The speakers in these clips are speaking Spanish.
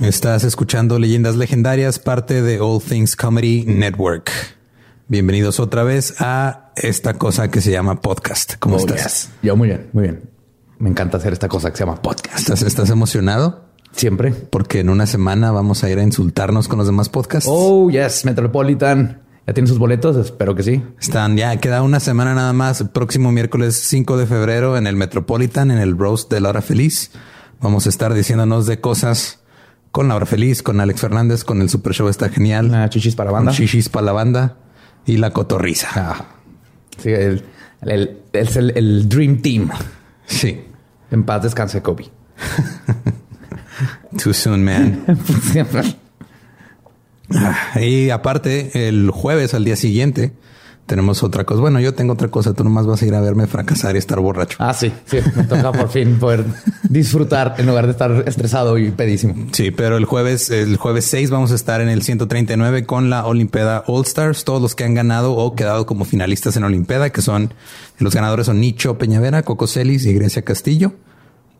Estás escuchando Leyendas Legendarias, parte de All Things Comedy Network. Bienvenidos otra vez a esta cosa que se llama podcast. ¿Cómo Oh, estás? yes. Yo muy bien, muy bien. Me encanta hacer esta cosa que se llama podcast. ¿Estás, estás emocionado? Siempre. Porque en una semana vamos a ir a insultarnos con los demás podcasts. Oh, yes, Metropolitan. ¿Ya tienen sus boletos? Espero que sí. Están ya, queda una semana nada más. El próximo miércoles 5 de febrero en el Metropolitan, en el Roast de la Hora Feliz. Vamos a estar diciéndonos de cosas con la Hora Feliz, con Alex Fernández, con el Super Show está genial. Una chichis para banda. Con Shishis para la banda y la cotorriza. Ah, sí, el, el, el Dream Team. Sí. En paz descanse Kobe. Too soon, man. Ah, Y aparte, el jueves al día siguiente tenemos otra cosa. Bueno, yo tengo otra cosa. Tú nomás vas a ir a verme fracasar y estar borracho. ah, sí, sí. Me toca por fin poder disfrutar en lugar de estar estresado y pedísimo. Sí, pero el jueves, el jueves 6 vamos a estar en el 139 con la Olimpeda All Stars. Todos los que han ganado o quedado como finalistas en Olimpeda, que son los ganadores son Nicho Peñavera, Coco Celis y Grecia Castillo.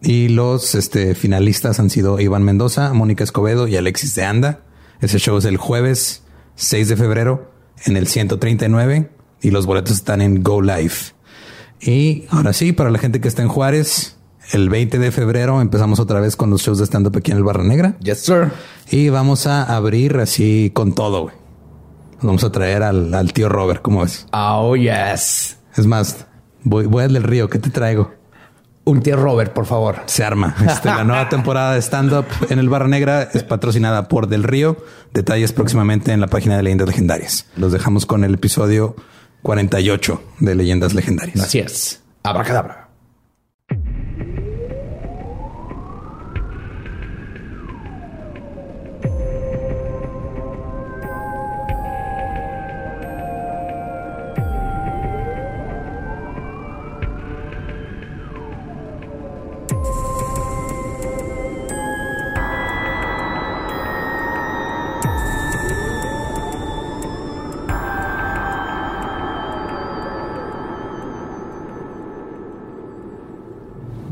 Y los este, finalistas han sido Iván Mendoza, Mónica Escobedo y Alexis de Anda. Ese show es el jueves 6 de febrero en el 139 y los boletos están en Go Live. Y ahora sí, para la gente que está en Juárez, el 20 de febrero empezamos otra vez con los shows de stand-up aquí en el Barra Negra. Yes, sir. Y vamos a abrir así con todo, güey. Vamos a traer al, al tío Robert, ¿cómo ves? Oh, yes. Es más, voy, voy al del río, ¿qué te traigo? Un tío Robert, por favor. Se arma. Este, la nueva temporada de stand-up en el Barra Negra es patrocinada por Del Río. Detalles próximamente en la página de Leyendas Legendarias. Los dejamos con el episodio 48 de Leyendas Legendarias. Así es. Abracadabra.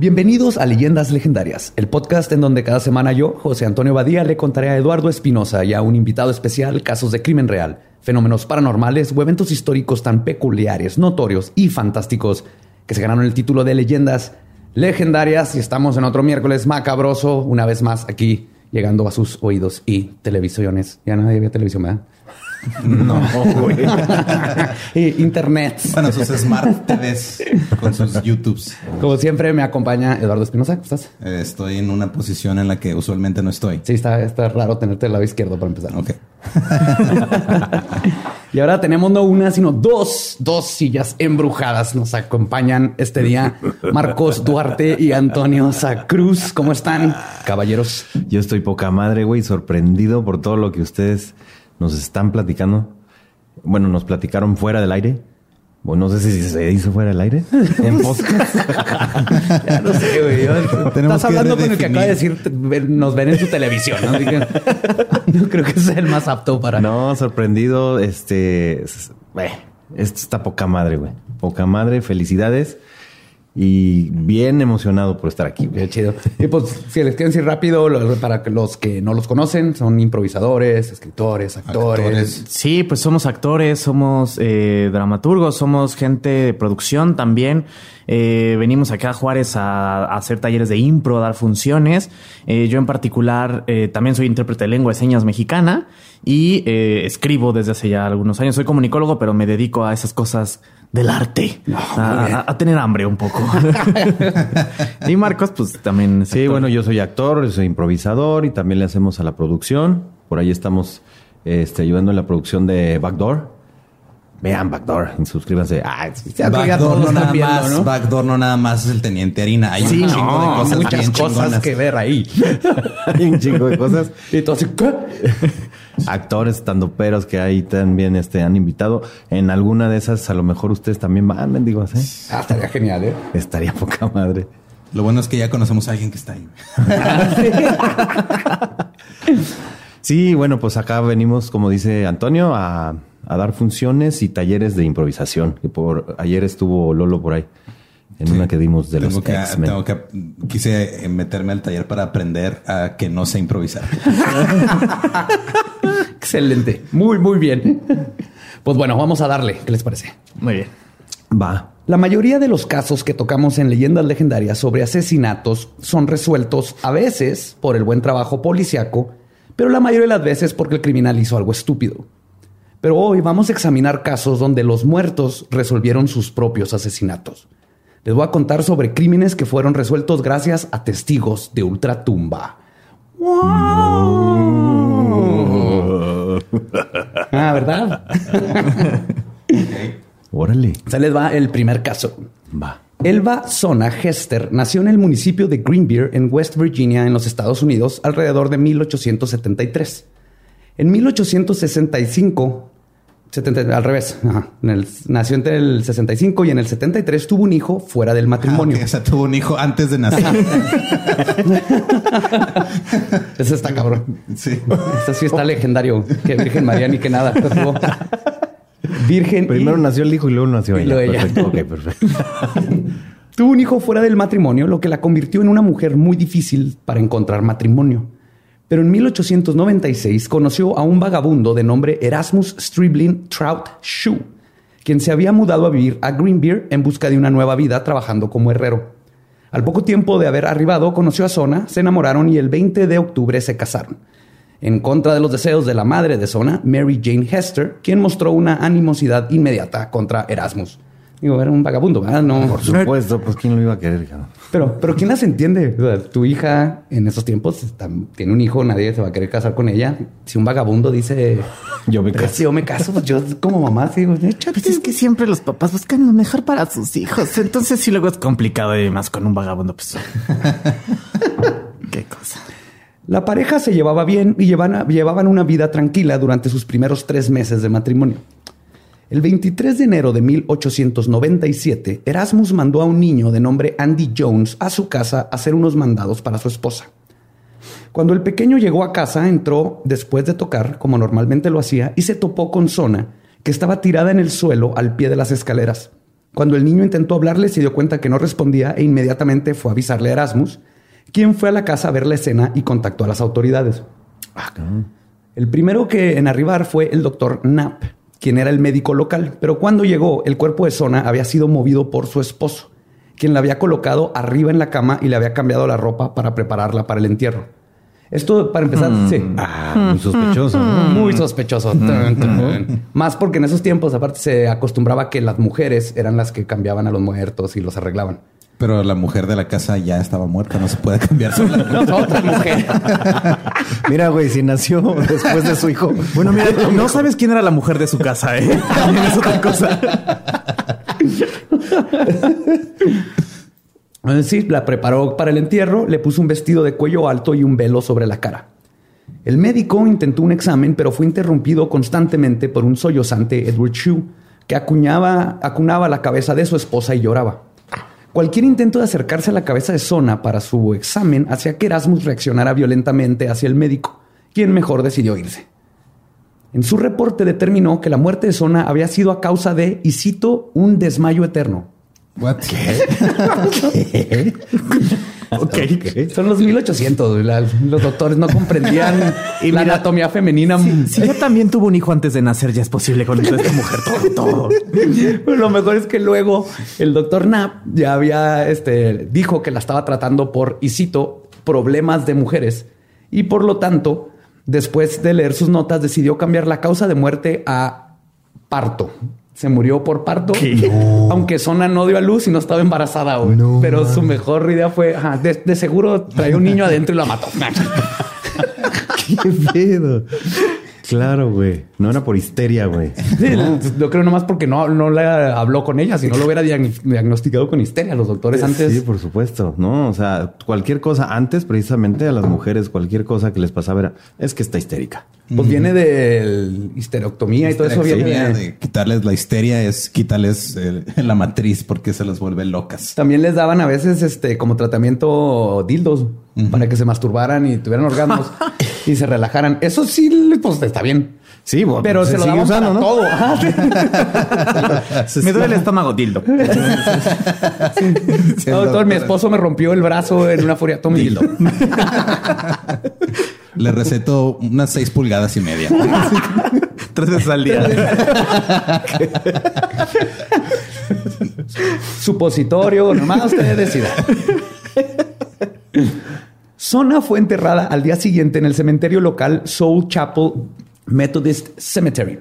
Bienvenidos a Leyendas Legendarias, el podcast en donde cada semana yo, José Antonio Badía, le contaré a Eduardo Espinosa y a un invitado especial casos de crimen real, fenómenos paranormales o eventos históricos tan peculiares, notorios y fantásticos que se ganaron el título de Leyendas Legendarias y estamos en otro miércoles macabroso, una vez más aquí llegando a sus oídos y televisiones. Ya nadie ve televisión, ¿verdad? No, güey. Y Internet. Bueno, sus Smart TVs con sus YouTubes. Como siempre me acompaña Eduardo Espinosa. ¿Cómo estás? Eh, Estoy en una posición en la que usualmente no estoy. Sí, está, está raro tenerte del lado izquierdo para empezar. Ok. Y ahora tenemos no una, sino dos, dos sillas embrujadas. Nos acompañan este día Marcos Duarte y Antonio Sacruz. ¿Cómo están, caballeros? Yo estoy poca madre, güey, sorprendido por todo lo que ustedes nos están platicando. Bueno, nos platicaron fuera del aire. Bueno, no sé si se hizo fuera del aire. En podcast. Ya no sé, güey. Estás hablando con el que acaba de decir, nos ven en su televisión. ¿no? Así que no creo que sea el más apto para... No, sorprendido. Este. es- eh, esto está poca madre, güey. Poca madre. Felicidades. Y bien emocionado por estar aquí. Qué chido. Y pues, si les quieren decir rápido, para los que no los conocen, son improvisadores, escritores, actores. Actores. Sí, pues somos actores, somos eh, dramaturgos, somos gente de producción también. Eh, venimos acá a Juárez a, a hacer talleres de impro, a dar funciones. Eh, yo en particular eh, también soy intérprete de lengua de señas mexicana y escribo desde hace ya algunos años. Soy comunicólogo, pero me dedico a esas cosas del arte, a, a- a tener hambre un poco. y Marcos, pues también. es Sí, actor. bueno, yo soy actor, soy improvisador y también le hacemos a la producción. Por ahí estamos este, ayudando en la producción de Backdoor. Vean Backdoor y suscríbanse. Ah, Backdoor no nada viendo, más, ¿no? Backdoor no nada más es el teniente harina. Hay Sí, un chingo no, de cosas muchas bien cosas chingonas. que ver ahí. hay un chingo de cosas. Y todo así, ¿qué? Actores, tandoperos que ahí también este, han invitado. En alguna de esas, a lo mejor ustedes también van, mendigos, ¿eh? Ah, estaría genial, ¿eh? Estaría poca madre. Lo bueno es que ya conocemos a alguien que está ahí. Sí, bueno, pues acá venimos, como dice Antonio, a, a dar funciones y talleres de improvisación. Que por ayer estuvo Lolo por ahí. En una que dimos de Tengo los que, X-Men. tengo que, quise meterme al taller para aprender a que no sé improvisar. Excelente. Muy, muy bien. Pues bueno, vamos a darle. ¿Qué les parece? Muy bien. Va. La mayoría de los casos que tocamos en leyendas legendarias sobre asesinatos son resueltos a veces por el buen trabajo policiaco, pero la mayoría de las veces porque el criminal hizo algo estúpido. Pero hoy vamos a examinar casos donde los muertos resolvieron sus propios asesinatos. Les voy a contar sobre crímenes que fueron resueltos gracias a testigos de ultratumba. ¡Wow! Ah, ¿verdad? Órale. Se les va el primer caso. Va. Elva Zona Hester nació en el municipio de Greenbeer, en West Virginia, en los Estados Unidos, alrededor de 1873. En 1865, 70 al revés, ajá, en el- nació entre el 65 y en el 73 tuvo un hijo fuera del matrimonio. Ah, ok, o sea, tuvo un hijo antes de nacer. Eso está cabrón. sí. Esto sí está legendario. Que Virgen María ni que nada. Tuvo Virgen. y- Primero nació el hijo y luego nació Y ella. luego ella. Perfecto. Ok, perfecto. Tuvo un hijo fuera del matrimonio, lo que la convirtió en una mujer muy difícil para encontrar matrimonio. Pero en 1896 conoció a un vagabundo de nombre Erasmus Stribling Trout Shoe, quien se había mudado a vivir a Greenbeer en busca de una nueva vida trabajando como herrero. Al poco tiempo de haber arribado, conoció a Sona, se enamoraron y el 20 de octubre se casaron. En contra de los deseos de la madre de Sona, Mary Jane Hester, quien mostró una animosidad inmediata contra Erasmus. Digo, era un vagabundo, ¿verdad? No, Por supuesto, pues quién lo iba a querer, cabrón? pero, pero ¿quién las entiende? O sea, tu hija en esos tiempos está- tiene un hijo, nadie se va a querer casar con ella. Si un vagabundo dice, Yo me "Pero caso. si yo me caso, pues yo como mamá digo, échate. Pues es que siempre los papás buscan lo mejor para sus hijos. Entonces, si luego es complicado y más con un vagabundo, pues. Qué cosa. La pareja se llevaba bien y llevan- llevaban una vida tranquila durante sus primeros tres meses de matrimonio. El 23 de enero de 1897, Erasmus mandó a un niño de nombre Andy Jones a su casa a hacer unos mandados para su esposa. Cuando el pequeño llegó a casa, entró después de tocar, como normalmente lo hacía, y se topó con Sona, que estaba tirada en el suelo al pie de las escaleras. Cuando el niño intentó hablarle, se dio cuenta que no respondía e inmediatamente fue a avisarle a Erasmus, quien fue a la casa a ver la escena y contactó a las autoridades. El primero que en arribar fue el doctor Knapp, quien era el médico local, pero cuando llegó, el cuerpo de Sona había sido movido por su esposo, quien la había colocado arriba en la cama y le había cambiado la ropa para prepararla para el entierro. Esto, para empezar, sí. Ah, muy sospechoso. ¿no? Muy sospechoso. Tun. Más porque en esos tiempos, aparte, se acostumbraba que las mujeres eran las que cambiaban a los muertos y los arreglaban. Pero la mujer de la casa ya estaba muerta, no se puede cambiar sola. No, otra mujer. Mira, güey, si nació después de su hijo. Bueno, mira, no sabes quién era la mujer de su casa, ¿eh? También es otra cosa. Sí, la preparó para el entierro, le puso un vestido de cuello alto y un velo sobre la cara. El médico intentó un examen, pero fue interrumpido constantemente por un sollozante Edward Shue, que acuñaba, acunaba la cabeza de su esposa y lloraba. Cualquier intento de acercarse a la cabeza de Sona para su examen hacía que Erasmus reaccionara violentamente hacia el médico, quien mejor decidió irse. En su reporte determinó que la muerte de Sona había sido a causa de, y cito, un desmayo eterno. What? Ok. Son los 1800. güey. La- los doctores no comprendían y la anatomía femenina. Si ella también tuvo un hijo antes de nacer, ya es posible con esta mujer todo, todo. Pero lo mejor es que luego el doctor Knapp ya había, este, dijo que la estaba tratando por, y cito, problemas de mujeres. Y por lo tanto, después de leer sus notas, decidió cambiar la causa de muerte a parto. Se murió por parto, aunque Sona no dio a luz y no estaba embarazada. güey. Pero su mejor idea fue, ajá, de, de seguro traía un niño adentro y lo mató. ¿Qué pedo? Claro, güey. No era por histeria, güey. Sí, Yo creo nomás porque no, no le habló con ella, si no lo hubiera diag- diagnosticado con histeria. Los doctores antes. Sí, por supuesto. No, o sea, cualquier cosa antes, precisamente a las mujeres, cualquier cosa que les pasaba era, es que está histérica. Pues viene de histerectomía y todo eso viene de- quitarles la histeria es quitarles la matriz porque se las vuelve locas. También les daban a veces este como tratamiento dildos para que se masturbaran y tuvieran orgasmos. y se relajaran. Eso sí, pues está bien. Sí, bueno, Pero se, lo sigue daban usando, para ¿no? todo. Me duele el estómago, dildo. No, doctor, mi esposo me rompió el brazo en una furia. Tome dildo. Le receto unas seis pulgadas y media. Tres veces al día. Supositorio, nomás usted decida. Sona fue enterrada al día siguiente en el cementerio local Soul Chapel Methodist Cemetery.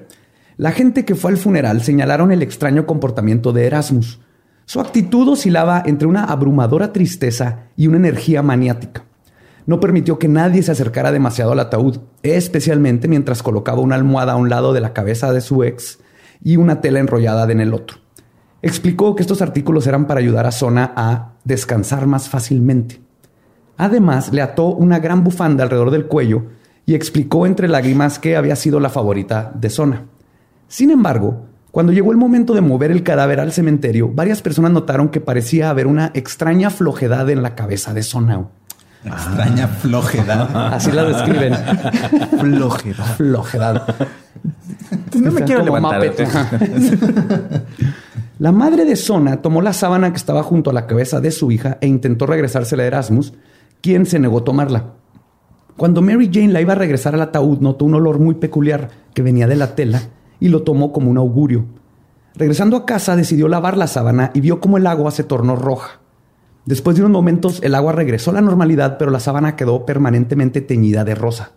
La gente que fue al funeral señalaron el extraño comportamiento de Erasmus. Su actitud oscilaba entre una abrumadora tristeza y una energía maniática. No permitió que nadie se acercara demasiado al ataúd, especialmente mientras colocaba una almohada a un lado de la cabeza de su ex y una tela enrollada en el otro. Explicó que estos artículos eran para ayudar a Sona a descansar más fácilmente. Además, le ató una gran bufanda alrededor del cuello y explicó entre lágrimas que había sido la favorita de Sona. Sin embargo, cuando llegó el momento de mover el cadáver al cementerio, varias personas notaron que parecía haber una extraña flojedad en la cabeza de Sona. Extraña flojedad. Así la describen. Flojedad. Flojedad. No me quiero levantar. Ajá. La madre de Sona tomó la sábana que estaba junto a la cabeza de su hija e intentó regresársela a Erasmus, quien se negó a tomarla. Cuando Mary Jane la iba a regresar al ataúd, notó un olor muy peculiar que venía de la tela y lo tomó como un augurio. Regresando a casa, decidió lavar la sábana y vio cómo el agua se tornó roja. Después de unos momentos, el agua regresó a la normalidad, pero la sábana quedó permanentemente teñida de rosa.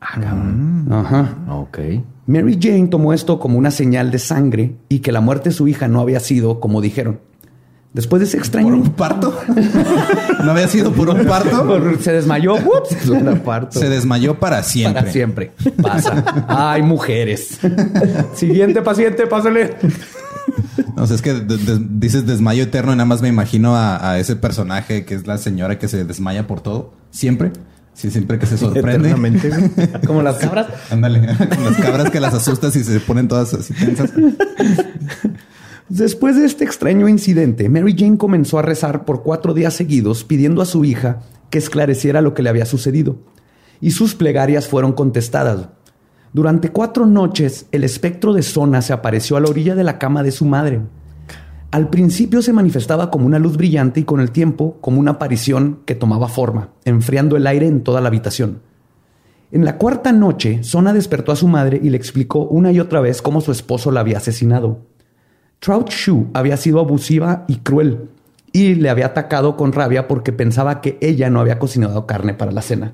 Ajá. Ok. Mary Jane tomó esto como una señal de sangre y que la muerte de su hija no había sido como dijeron. Después de ese ¿Por extraño... un parto? ¿No había sido por un parto? Se desmayó. Ups, un parto. Se desmayó para siempre. Para siempre. Pasa. Ay, mujeres. Siguiente paciente, pásale. No sé, es que de- de- dices desmayo eterno y nada más me imagino a, a ese personaje que es la señora que se desmaya por todo. Siempre. Sí, siempre que se sorprende. Como las cabras. Ándale, con las cabras que las asustas y se ponen todas así tensas. Después de este extraño incidente, Mary Jane comenzó a rezar por cuatro días seguidos pidiendo a su hija que esclareciera lo que le había sucedido. Y sus plegarias fueron contestadas. Durante cuatro noches, el espectro de Sona se apareció a la orilla de la cama de su madre. Al principio se manifestaba como una luz brillante y con el tiempo como una aparición que tomaba forma, enfriando el aire en toda la habitación. En la cuarta noche, Sona despertó a su madre y le explicó una y otra vez cómo su esposo la había asesinado. Trout Shoe había sido abusiva y cruel y le había atacado con rabia porque pensaba que ella no había cocinado carne para la cena.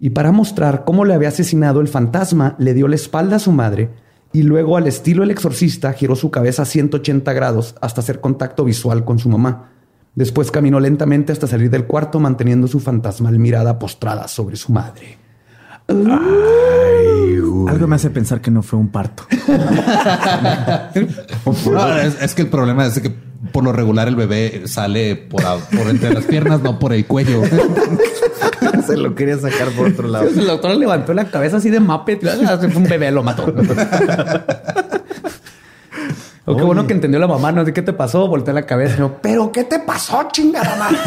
Y para mostrar cómo le había asesinado, el fantasma le dio la espalda a su madre y luego, al estilo el exorcista, giró su cabeza a 180 grados hasta hacer contacto visual con su mamá. Después caminó lentamente hasta salir del cuarto manteniendo su fantasmal mirada postrada sobre su madre. Algo me hace pensar que no fue un parto. No, es, es que el problema es que por lo regular el bebé sale por entre las piernas, no por el cuello. Se lo quería sacar por otro lado. El doctor levantó la cabeza así de Muppet. Fue un bebé, lo mató. O qué bueno que entendió la mamá, no sé qué te pasó, volteé la cabeza. yo, Pero qué te pasó, chingada madre.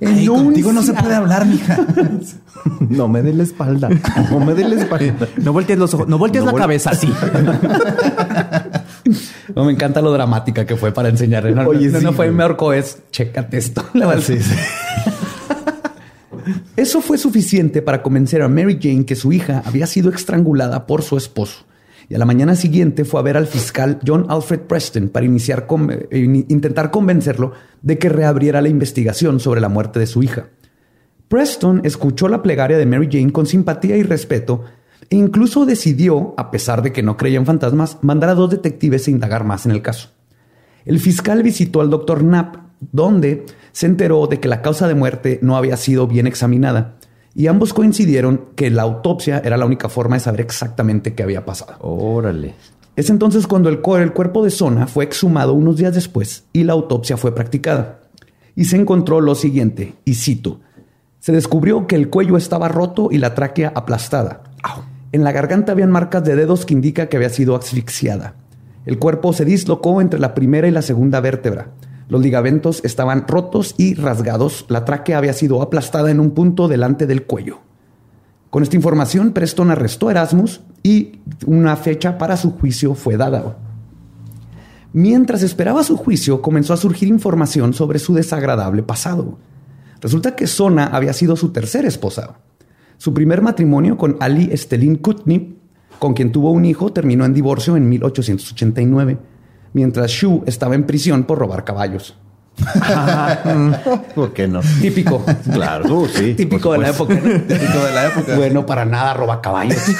Contigo no se puede hablar, mija. No me dé la espalda. No me dé la espalda. No voltees los ojos, no voltees No la vol- cabeza así. No, me encanta lo dramática que fue para enseñarle. No, Oye, no, sí, no fue me ahorcó, es chécate esto. Le va a decir. Eso fue suficiente para convencer a Mary Jane que su hija había sido estrangulada por su esposo. Y a la mañana siguiente fue a ver al fiscal John Alfred Preston para eh, in- intentar convencerlo de que reabriera la investigación sobre la muerte de su hija. Preston escuchó la plegaria de Mary Jane con simpatía y respeto e incluso decidió, a pesar de que no creía en fantasmas, mandar a dos detectives a indagar más en el caso. El fiscal visitó al doctor Knapp, donde se enteró de que la causa de muerte no había sido bien examinada, y ambos coincidieron que la autopsia era la única forma de saber exactamente qué había pasado. Órale. Es entonces cuando el, cu- el cuerpo de Sona fue exhumado unos días después y la autopsia fue practicada. Y se encontró lo siguiente, y cito, se descubrió que el cuello estaba roto y la tráquea aplastada. En la garganta habían marcas de dedos que indica que había sido asfixiada. El cuerpo se dislocó entre la primera y la segunda vértebra. Los ligamentos estaban rotos y rasgados. La tráquea había sido aplastada en un punto delante del cuello. Con esta información, Preston arrestó a Erasmus y una fecha para su juicio fue dada. Mientras esperaba su juicio, comenzó a surgir información sobre su desagradable pasado. Resulta que Sona había sido su tercera esposa. Su primer matrimonio con Ali Estelin Kutnip, con quien tuvo un hijo, terminó en divorcio en 1889, mientras Shu estaba en prisión por robar caballos. ¿Por qué no? Típico. Claro, uh, sí. Típico de la época. Típico de la época. Bueno, para nada roba caballos.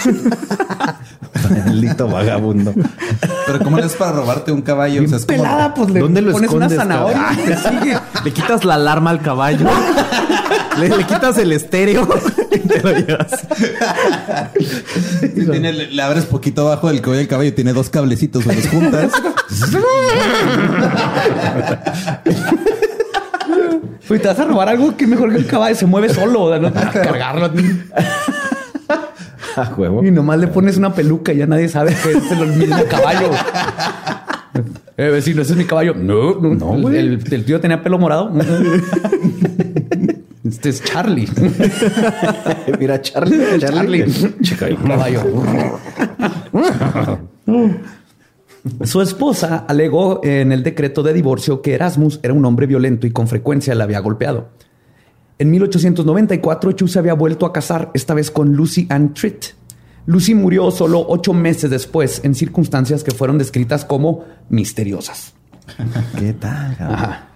Maldito vagabundo. Pero ¿cómo es para robarte un caballo? O sea, es como- Pelada, pues le ¿Dónde lo pones una zanahoria y te sigue. Le quitas la alarma al caballo. le, le quitas el estéreo y te lo llevas. Sí, tiene- le, le abres poquito abajo del cuello del caballo y tiene dos cablecitos, los juntas. Pues te vas a robar algo que mejor que el caballo se mueve solo, o sea, no tienes que cargarlo. A huevo. Y nomás le pones una peluca y ya nadie sabe que es el mismo caballo. Eh, vecino, ese es mi caballo. No, no, No. El, el tío tenía pelo morado. Este es Charlie. Mira, Charlie. Charlie. Caballo. Su esposa alegó en el decreto de divorcio que Erasmus era un hombre violento y con frecuencia la había golpeado. En 1894, Chu se había vuelto a casar, esta vez con Lucy Ann Tritt. Lucy murió solo ocho meses después en circunstancias que fueron descritas como misteriosas. ¿Qué tal? Ajá.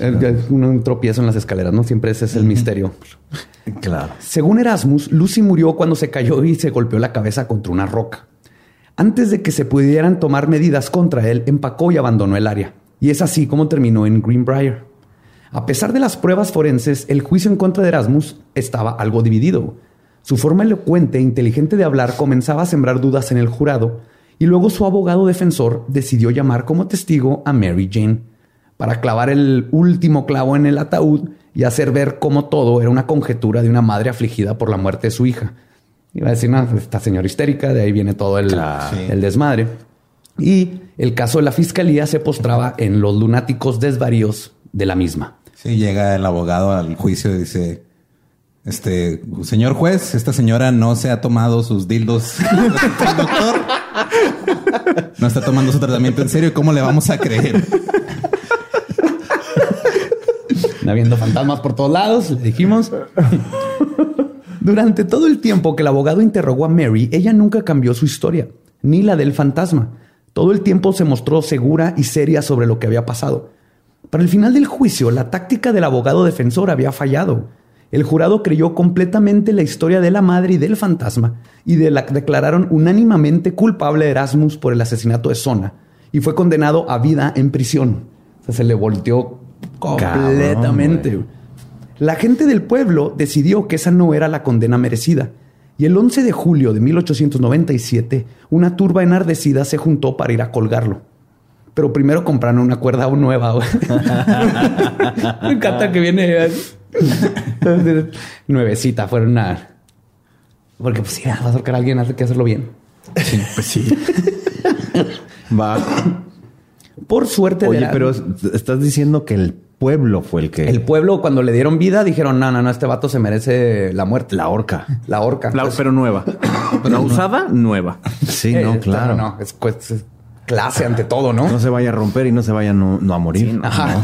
Un, un tropiezo en las escaleras, ¿no? Siempre ese es el misterio. Claro. Según Erasmus, Lucy murió cuando se cayó y se golpeó la cabeza contra una roca. Antes de que se pudieran tomar medidas contra él, empacó y abandonó el área. Y es así como terminó en Greenbrier. A pesar de las pruebas forenses, el juicio en contra de Erasmus estaba algo dividido. Su forma elocuente e inteligente de hablar comenzaba a sembrar dudas en el jurado, y luego su abogado defensor decidió llamar como testigo a Mary Jane para clavar el último clavo en el ataúd y hacer ver cómo todo era una conjetura de una madre afligida por la muerte de su hija. Iba a decir, no, esta señora histérica, de ahí viene todo el, Claro. el desmadre. Y el caso de la fiscalía se postraba en los lunáticos desvaríos de la misma. Sí, llega el abogado al juicio y dice: Este señor juez, esta señora no se ha tomado sus dildos doctor. No está tomando su tratamiento en serio. ¿Cómo le vamos a creer? Habiendo fantasmas por todos lados, le dijimos. Durante todo el tiempo que el abogado interrogó a Mary, ella nunca cambió su historia, ni la del fantasma. Todo el tiempo se mostró segura y seria sobre lo que había pasado. Para el final del juicio, la táctica del abogado defensor había fallado. El jurado creyó completamente la historia de la madre y del fantasma y de la declararon unánimemente culpable a Erasmus por el asesinato de Sona y fue condenado a vida en prisión. O sea, se le volteó completamente. Cabrón, la gente del pueblo decidió que esa no era la condena merecida. Y el 11 de julio de 1897, una turba enardecida se juntó para ir a colgarlo. Pero primero compraron una cuerda nueva. Me encanta que viene eh, nuevecita. Fueron una... Porque pues sí, vas a ahorcar a alguien, hay que hacerlo bien. Pues sí. Va. Por suerte de Oye, la- pero estás diciendo que el pueblo fue el que. el pueblo cuando le dieron vida dijeron, no, no, no, este vato se merece la muerte. La horca. La horca. La- Pues, pero nueva. La usada, nueva. Sí, eh, no, esta- claro. No, es, pues, es clase ante todo, ¿no? No se vaya a romper y no se vaya no, no a morir. Ajá.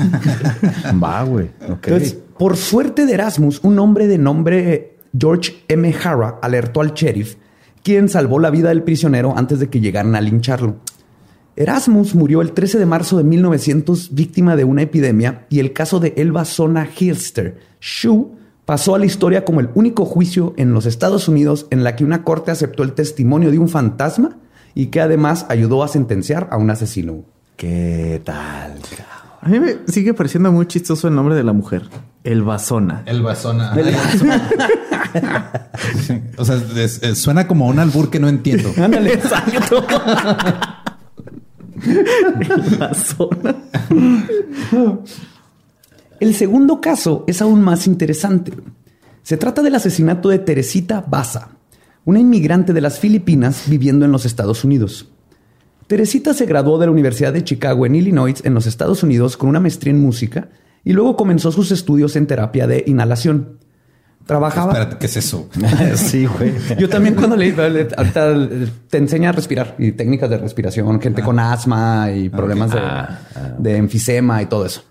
¿no? Va, güey. Ok. Entonces, por suerte de Erasmus, un hombre de nombre George M. Hara alertó al sheriff, quien salvó la vida del prisionero antes de que llegaran a lincharlo. Erasmus murió el 13 de marzo de 1900 víctima de una epidemia y el caso de Elba Sona Hilster, Shu, pasó a la historia como el único juicio en los Estados Unidos en la que una corte aceptó el testimonio de un fantasma y que además ayudó a sentenciar a un asesino. ¿Qué tal? A mí me sigue pareciendo muy chistoso el nombre de la mujer. El Basona. El basona. Sí. O sea, es- es- suena como un albur que no entiendo. Ándale. Exacto. El segundo caso es aún más interesante. Se trata del asesinato de Teresita Baza, una inmigrante de las Filipinas viviendo en los Estados Unidos. Teresita se graduó de la Universidad de Chicago en Illinois, en los Estados Unidos, con una maestría en música y luego comenzó sus estudios en terapia de inhalación. Trabajaba. Espérate, ¿qué es eso? sí, güey. Yo también cuando leí, ahorita te enseña a respirar y técnicas de respiración, gente con asma y problemas de, Ah, ah. de enfisema y todo eso.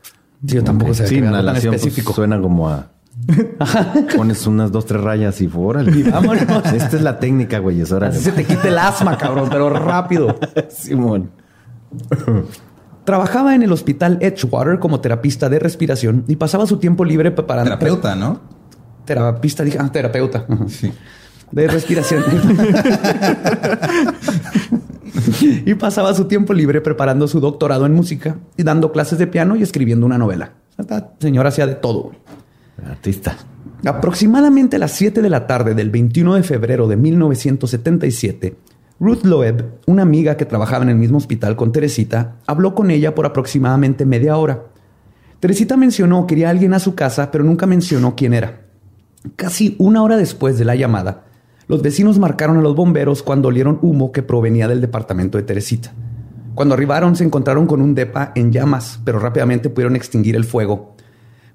Sí, yo tampoco sé Sí, inhalación pues, específico. suena como a... Pones unas dos, tres rayas y órale. Y vámonos. Esta es la técnica, güey. Es. Así se te quite el asma, cabrón, pero rápido. Simón. Trabajaba en el hospital Edgewater como terapista de respiración y pasaba su tiempo libre preparando. Terapeuta, ¿no? Terapista, dije, ah, terapeuta. Sí. de respiración. y pasaba su tiempo libre preparando su doctorado en música y dando clases de piano y escribiendo una novela. Esta señora hacía de todo. Artista. Aproximadamente a las 7 de la tarde del 21 de febrero de 1977, Ruth Loeb, una amiga que trabajaba en el mismo hospital con Teresita, habló con ella por aproximadamente media hora. Teresita mencionó que quería a alguien a su casa, pero nunca mencionó quién era. Casi una hora después de la llamada, los vecinos marcaron a los bomberos cuando olieron humo que provenía del departamento de Teresita. Cuando arribaron se encontraron con un depa en llamas, pero rápidamente pudieron extinguir el fuego.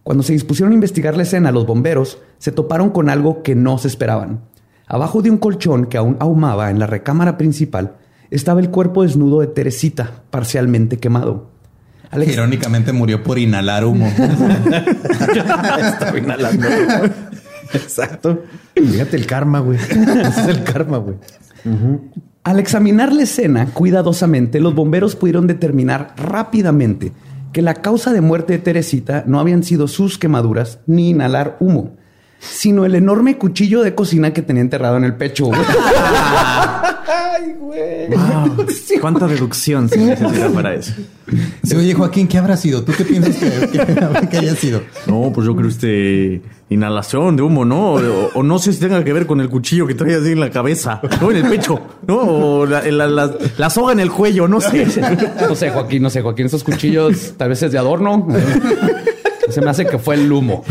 Cuando se dispusieron a investigar la escena, los bomberos se toparon con algo que no se esperaban. Abajo de un colchón que aún ahumaba en la recámara principal estaba el cuerpo desnudo de Teresita, parcialmente quemado. Alex- Irónicamente murió por inhalar humo. Estaba inhalando. Exacto. Fíjate el karma, güey. Ese es el karma, güey. Al examinar la escena cuidadosamente, los bomberos pudieron determinar rápidamente que la causa de muerte de Teresita no habían sido sus quemaduras ni inhalar humo, sino el enorme cuchillo de cocina que tenía enterrado en el pecho. güey. Ay, güey. Wow. ¿Cuánta deducción se necesita para eso? Sí, oye, Joaquín, ¿qué habrá sido? ¿Tú qué piensas que, que- que haya sido? No, pues yo creo este inhalación de humo, ¿no? O, o no sé si tenga que ver con el cuchillo que trae así en la cabeza, no en el pecho, ¿no? O la, la- la- la soga en el cuello, no sé. No sé, Joaquín, no sé, Joaquín, esos cuchillos tal vez es de adorno. Se me hace que fue el humo.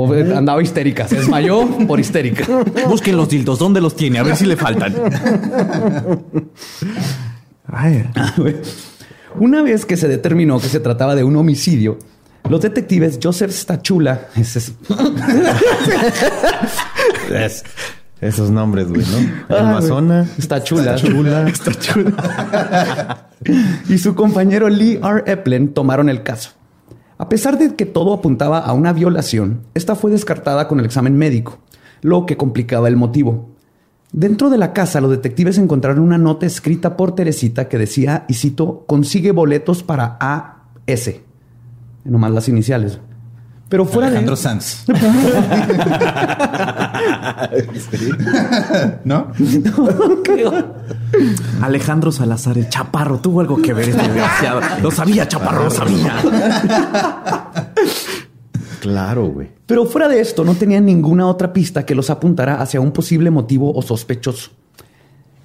O andaba histérica, se desmayó por histérica. Busquen los dildos, ¿dónde los tiene? A ver si le faltan. Ay, Una vez que se determinó que se trataba de un homicidio, los detectives Joseph Stachula, ese es- Es- esos nombres, güey, ¿no? Ah, El Mazona. Está chula. Chula. Está chula. y su compañero Lee R. Eplen tomaron el caso. A pesar de que todo apuntaba a una violación, esta fue descartada con el examen médico, lo que complicaba el motivo. Dentro de la casa, los detectives encontraron una nota escrita por Teresita que decía, y cito, consigue boletos para AS. Nomás las iniciales. Pero fuera Alejandro de... Sanz. ¿No? No creo. Alejandro Salazar, el chaparro, tuvo algo que ver este desgraciado. Lo sabía, chaparro, lo sabía. Claro, güey. Pero fuera de esto, no tenían ninguna otra pista que los apuntara hacia un posible motivo o sospechoso.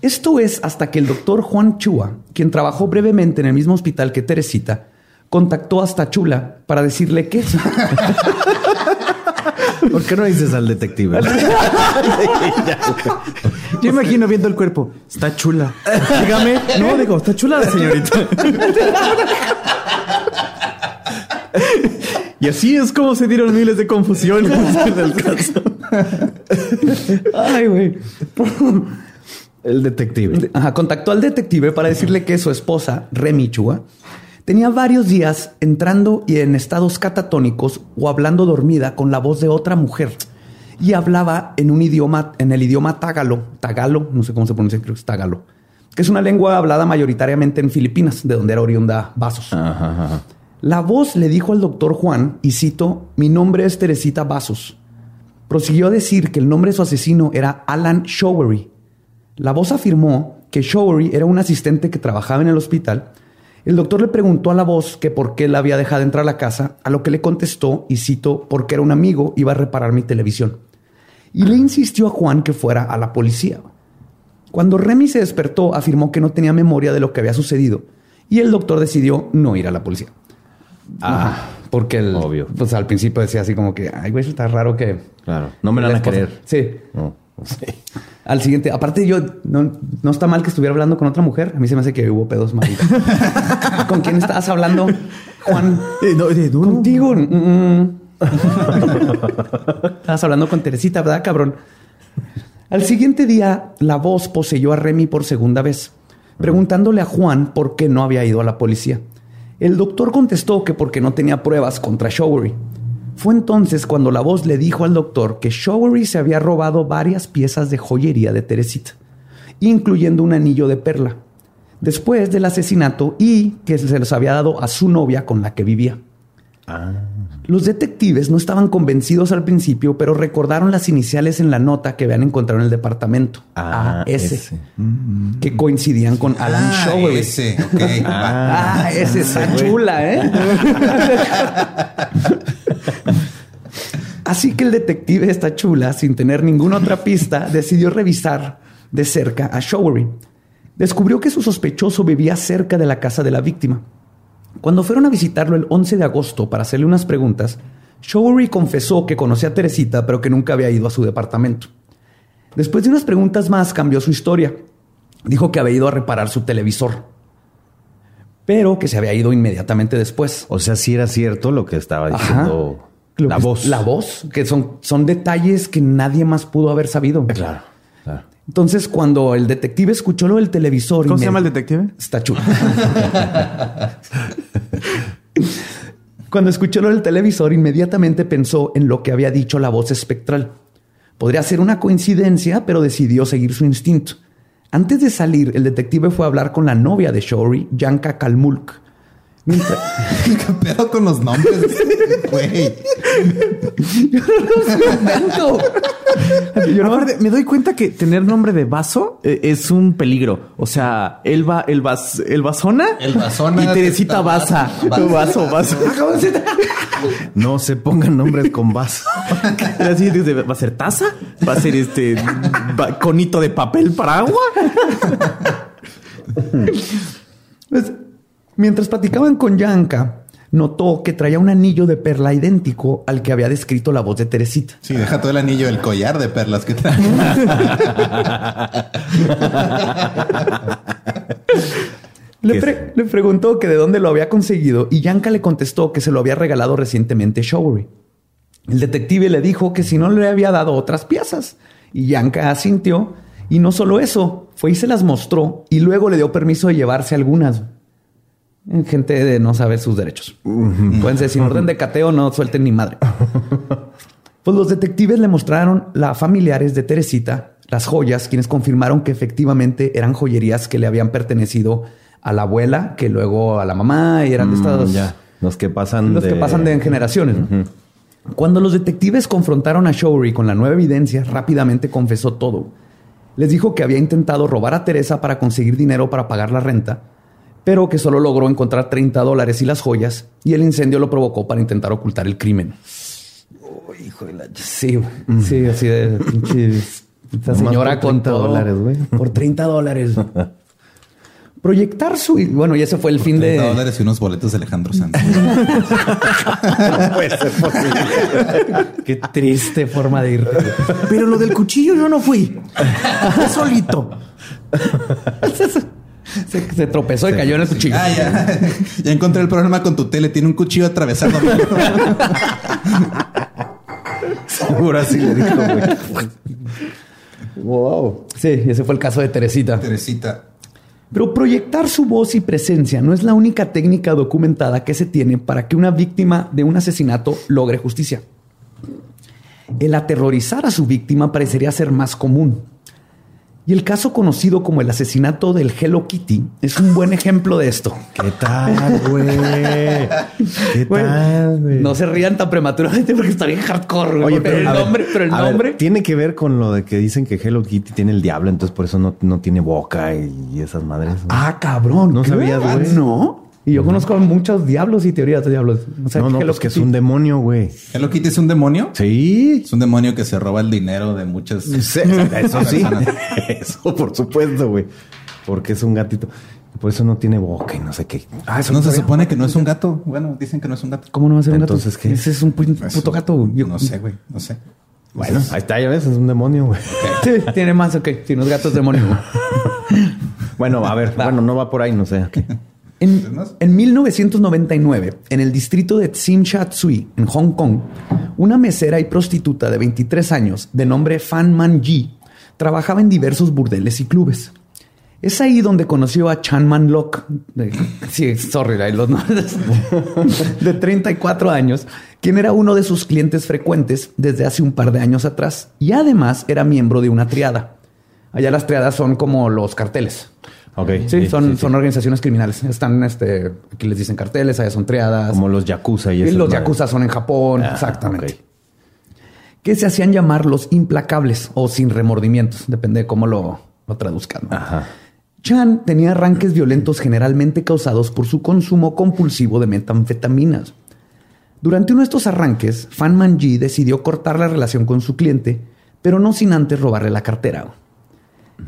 Esto es hasta que el doctor Juan Chua, quien trabajó brevemente en el mismo hospital que Teresita, contactó hasta Chula para decirle que ¿Por qué no dices al detective? Yo imagino viendo el cuerpo. Está chula. Dígame. No, digo, está chula la señorita. Y así es como se dieron miles de confusiones en el caso. Ay, güey. El detective. Ajá, contactó al detective para decirle que su esposa, Remy Chua, tenía varios días entrando y en estados catatónicos o hablando dormida con la voz de otra mujer y hablaba en un idioma, en el idioma tagalo, tagalo, no sé cómo se pronuncia, creo que es tagalo, que es una lengua hablada mayoritariamente en Filipinas, de donde era oriunda Vasos. Ajá, ajá. La voz le dijo al doctor Juan, y cito, mi nombre es Teresita Vasos. Prosiguió a decir que el nombre de su asesino era Alan Showery. La voz afirmó que Showery era un asistente que trabajaba en el hospital. El doctor le preguntó a la voz que por qué la había dejado entrar a la casa, a lo que le contestó, y cito, porque era un amigo, iba a reparar mi televisión. Y le insistió a Juan que fuera a la policía. Cuando Remy se despertó, afirmó que no tenía memoria de lo que había sucedido, y el doctor decidió no ir a la policía. Ah, Porque el, Obvio. Pues al principio decía así como que, ay, güey, está raro que. claro. No me la van a esposa- creer. Sí. No. Sí. Al siguiente, aparte yo, no, no está mal que estuviera hablando con otra mujer. A mí se me hace que hubo pedos maridos. ¿Con quién estabas hablando, Juan? Eh, no, eh, no. Contigo. Mm, Estabas hablando con Teresita, ¿verdad, cabrón? Al siguiente día, la voz poseyó a Remy por segunda vez, preguntándole a Juan por qué no había ido a la policía. El doctor contestó que porque no tenía pruebas contra Showery. Fue entonces cuando la voz le dijo al doctor que Showery se había robado varias piezas de joyería de Teresita, incluyendo un anillo de perla, después del asesinato y que se los había dado a su novia con la que vivía. Los detectives no estaban convencidos al principio, pero recordaron las iniciales en la nota que habían encontrado en el departamento. Ah, AS, ese. que coincidían con Alan Ah, Showery. ese, ok. Ah, ese está chula, ¿eh? Así que el detective está chula, sin tener ninguna otra pista, decidió revisar de cerca a Showery. Descubrió que su sospechoso vivía cerca de la casa de la víctima. Cuando fueron a visitarlo el 11 de agosto para hacerle unas preguntas, Showery confesó que conocía a Teresita, pero que nunca había ido a su departamento. Después de unas preguntas más, cambió su historia. Dijo que había ido a reparar su televisor, pero que se había ido inmediatamente después. O sea, sí era cierto lo que estaba diciendo la que- voz. La voz, que son, son detalles que nadie más pudo haber sabido. Claro, claro. Entonces, cuando el detective escuchó lo del televisor... ¿Cómo se inmedi- llama el detective? Está chulo. Cuando escuchó lo del televisor, inmediatamente pensó en lo que había dicho la voz espectral. Podría ser una coincidencia, pero decidió seguir su instinto. Antes de salir, el detective fue a hablar con la novia de Shory, Yanka Kalmulk. Mientras... ¿Qué pedo con los nombres? Güey. Invento. Yo aparte, me doy cuenta que tener nombre de vaso eh, es un peligro. O sea, el va, el vas, el vasona, El Vasona, y Teresita Baza. Vaso, vaso. No se pongan nombres con vaso. Así dice, va a ser taza, va a ser este va- conito de papel para agua. Pues, mientras platicaban con Yanka, notó que traía un anillo de perla idéntico al que había descrito la voz de Teresita. Sí, deja todo el anillo, el collar de perlas que trae. Le, ¿Qué pre- le preguntó que de dónde lo había conseguido y Yanka le contestó que se lo había regalado recientemente Showery. El detective le dijo que si no le había dado otras piezas y Yanka asintió y no solo eso, fue y se las mostró y luego le dio permiso de llevarse algunas. Gente de no saber sus derechos. Pueden ser sin orden de cateo, no suelten ni madre. Pues los detectives le mostraron a familiares de Teresita las joyas, quienes confirmaron que efectivamente eran joyerías que le habían pertenecido a la abuela, que luego a la mamá, y eran de estas. Mm, ya. Los que pasan Los de... que pasan de generaciones. ¿no? Cuando los detectives confrontaron a Showery con la nueva evidencia, rápidamente confesó todo. Les dijo que había intentado robar a Teresa para conseguir dinero para pagar la renta, pero que solo logró encontrar 30 dólares y las joyas, y el incendio lo provocó para intentar ocultar el crimen. hijo de la... Sí, güey. sí, así de... pinche- Esta señora por con 30 todo- dólares, güey. Por 30 dólares. Proyectar su... Bueno, y ese fue el fin de... 30 dólares y unos boletos de Alejandro Sanz. puede ser posible. Qué triste forma de ir. Pero lo del cuchillo yo no fui. Fue solito. Se, se tropezó y cayó en el cuchillo. Ah, ya. Ya encontré el problema con tu tele. Tiene un cuchillo atravesado. Seguro así le dijo, güey. wow. Sí, ese fue el caso de Teresita. Teresita. Pero proyectar su voz y presencia no es la única técnica documentada que se tiene para que una víctima de un asesinato logre justicia. El aterrorizar a su víctima parecería ser más común. Y el caso conocido como el asesinato del Hello Kitty es un buen ejemplo de esto. ¿Qué tal, güey? ¿Qué tal, güey? no se rían tan prematuramente porque está bien hardcore. güey. Oye, pero el ver, nombre, pero el ver, nombre. tiene que ver con lo de que dicen que Hello Kitty tiene el diablo, entonces por eso no, no tiene boca y, y esas madres. Ah, cabrón. No sabías, güey. No. Y yo conozco muchos diablos y teorías de diablos. O sea, no, no, Hello pues que es un demonio, güey. ¿Hello Kitty es un demonio? Sí. Es un demonio que se roba el dinero de muchas. Sí, Eso sí. Eso, por supuesto, güey. Porque es un gatito. Por eso no tiene boca y no sé qué. Ah, eso No se supone que no es un gato. Bueno, dicen que no es un gato. ¿Cómo no va a ser un gato? Entonces, ¿qué? Ese es un pu- puto Eso, gato. güey. Yo- No sé, güey. No sé. Bueno, ahí está, ya ves, es un demonio, güey. Sí, tiene más, ok. Si no es gato es demonio. güey. Bueno, a ver, bueno, no va por ahí, no sé. En, en 1999, en el distrito de Tsim Sha Tsui, en Hong Kong, una mesera y prostituta de 23 años, de nombre Fan Man Ji, trabajaba en diversos burdeles y clubes. Es ahí donde conoció a Chan Man Lok, de, sí, sorry, los nombres, de 34 años, quien era uno de sus clientes frecuentes desde hace un par de años atrás y además era miembro de una triada. Allá las triadas son como los carteles. Sí, son, son organizaciones criminales. Están, este, aquí les dicen carteles, allá son triadas. Como los yakuza y Y eso. los yakuza son en Japón, Ah, exactamente. ok. Que se hacían llamar los implacables o sin remordimientos, depende de cómo lo, lo traduzcan. ¿no? Ajá. Chan tenía arranques violentos generalmente causados por su consumo compulsivo de metanfetaminas. Durante uno de estos arranques, Fan Manji decidió cortar la relación con su cliente, pero no sin antes robarle la cartera.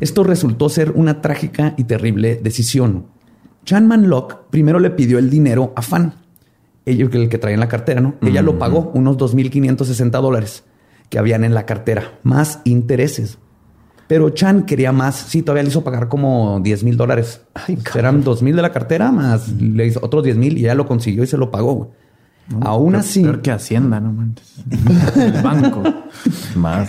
Esto resultó ser una trágica y terrible decisión. Chan Man Lok primero le pidió el dinero a Fan, el que traía en la cartera, ¿no? Ella lo pagó, unos 2.560 dólares que habían en la cartera, más intereses. Pero Chan quería más. Sí, todavía le hizo pagar como 10 mil dólares. Eran 2 mil de la cartera más le hizo otros 10 mil y ella lo consiguió y se lo pagó. Aún Peor- así, Peor que Hacienda, no manches. El banco. Más.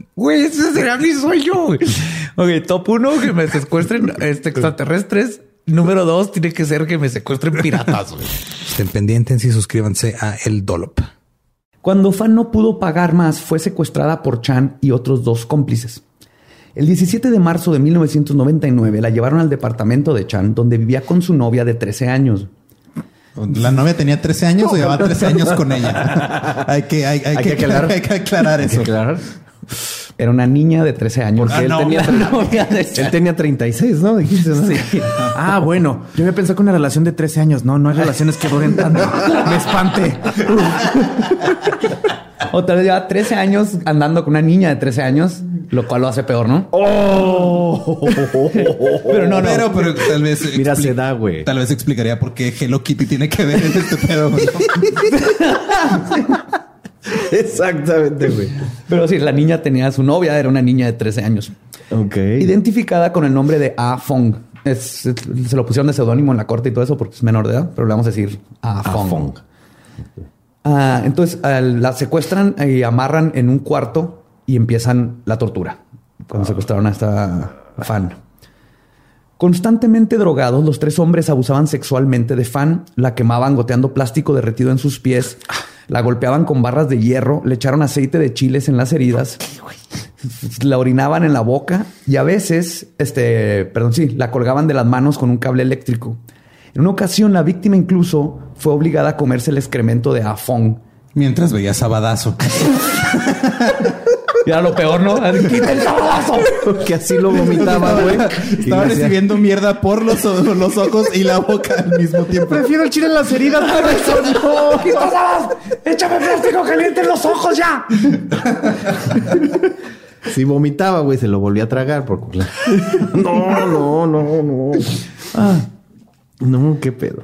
Güey, ese será mi sueño. güey. Ok, top uno, que me secuestren este, extraterrestres. Número dos, tiene que ser que me secuestren piratas. güey. Estén pendientes y suscríbanse a El Dollop. Cuando Fan no pudo pagar más, fue secuestrada por Chan y otros dos cómplices. El 17 de marzo de 1999 la llevaron al departamento de Chan, donde vivía con su novia de 13 años. La novia tenía 13 años o llevaba 13 años con ella. Hay que, hay, hay Hay que, que aclarar. hay que aclarar eso. Claro. Era una niña de 13 años. Porque Ah, él, no. tenía, de él tenía 36, ¿no? Dijiste, ¿no? Ah, bueno. Yo me pensé que una relación de 13 años. No, no hay relaciones que duren tanto. Me espanté. O tal vez lleva 13 años andando con una niña de 13 años, lo cual lo hace peor, ¿no? Pero no, no. Pero, pero tal vez. Mira, se da, güey. Tal vez explicaría por qué Hello Kitty tiene que ver en este pedo. güey. Exactamente, güey. Pero sí, la niña tenía su novia, era una niña de 13 años. Ok. Identificada con el nombre de A Fong. Es- es- se lo pusieron de seudónimo en la corte y todo eso porque es menor de edad, pero le vamos a decir A Fong. Fong. Ah, entonces ah, la secuestran y amarran en un cuarto y empiezan la tortura. Cuando secuestraron a esta fan. Constantemente drogados, los tres hombres abusaban sexualmente de Fan, la quemaban goteando plástico derretido en sus pies, la golpeaban con barras de hierro, le echaron aceite de chiles en las heridas, la orinaban en la boca y a veces, este, perdón, sí, la colgaban de las manos con un cable eléctrico. En una ocasión, la víctima incluso fue obligada a comerse el excremento de Afong. Mientras veía Sabadazo. Y era lo peor, ¿no? ¡Quita el sabadazo! Que así lo vomitaba, güey. Estaba recibiendo mierda por los, ojos y la boca al mismo tiempo. Prefiero el chile en las heridas. por eso no. ¡Quita sabadazo! ¡Échame plástico caliente en los ojos ya! Si vomitaba, güey, se lo volvía a tragar. Por... no, no, no, no. Ah. No, qué pedo.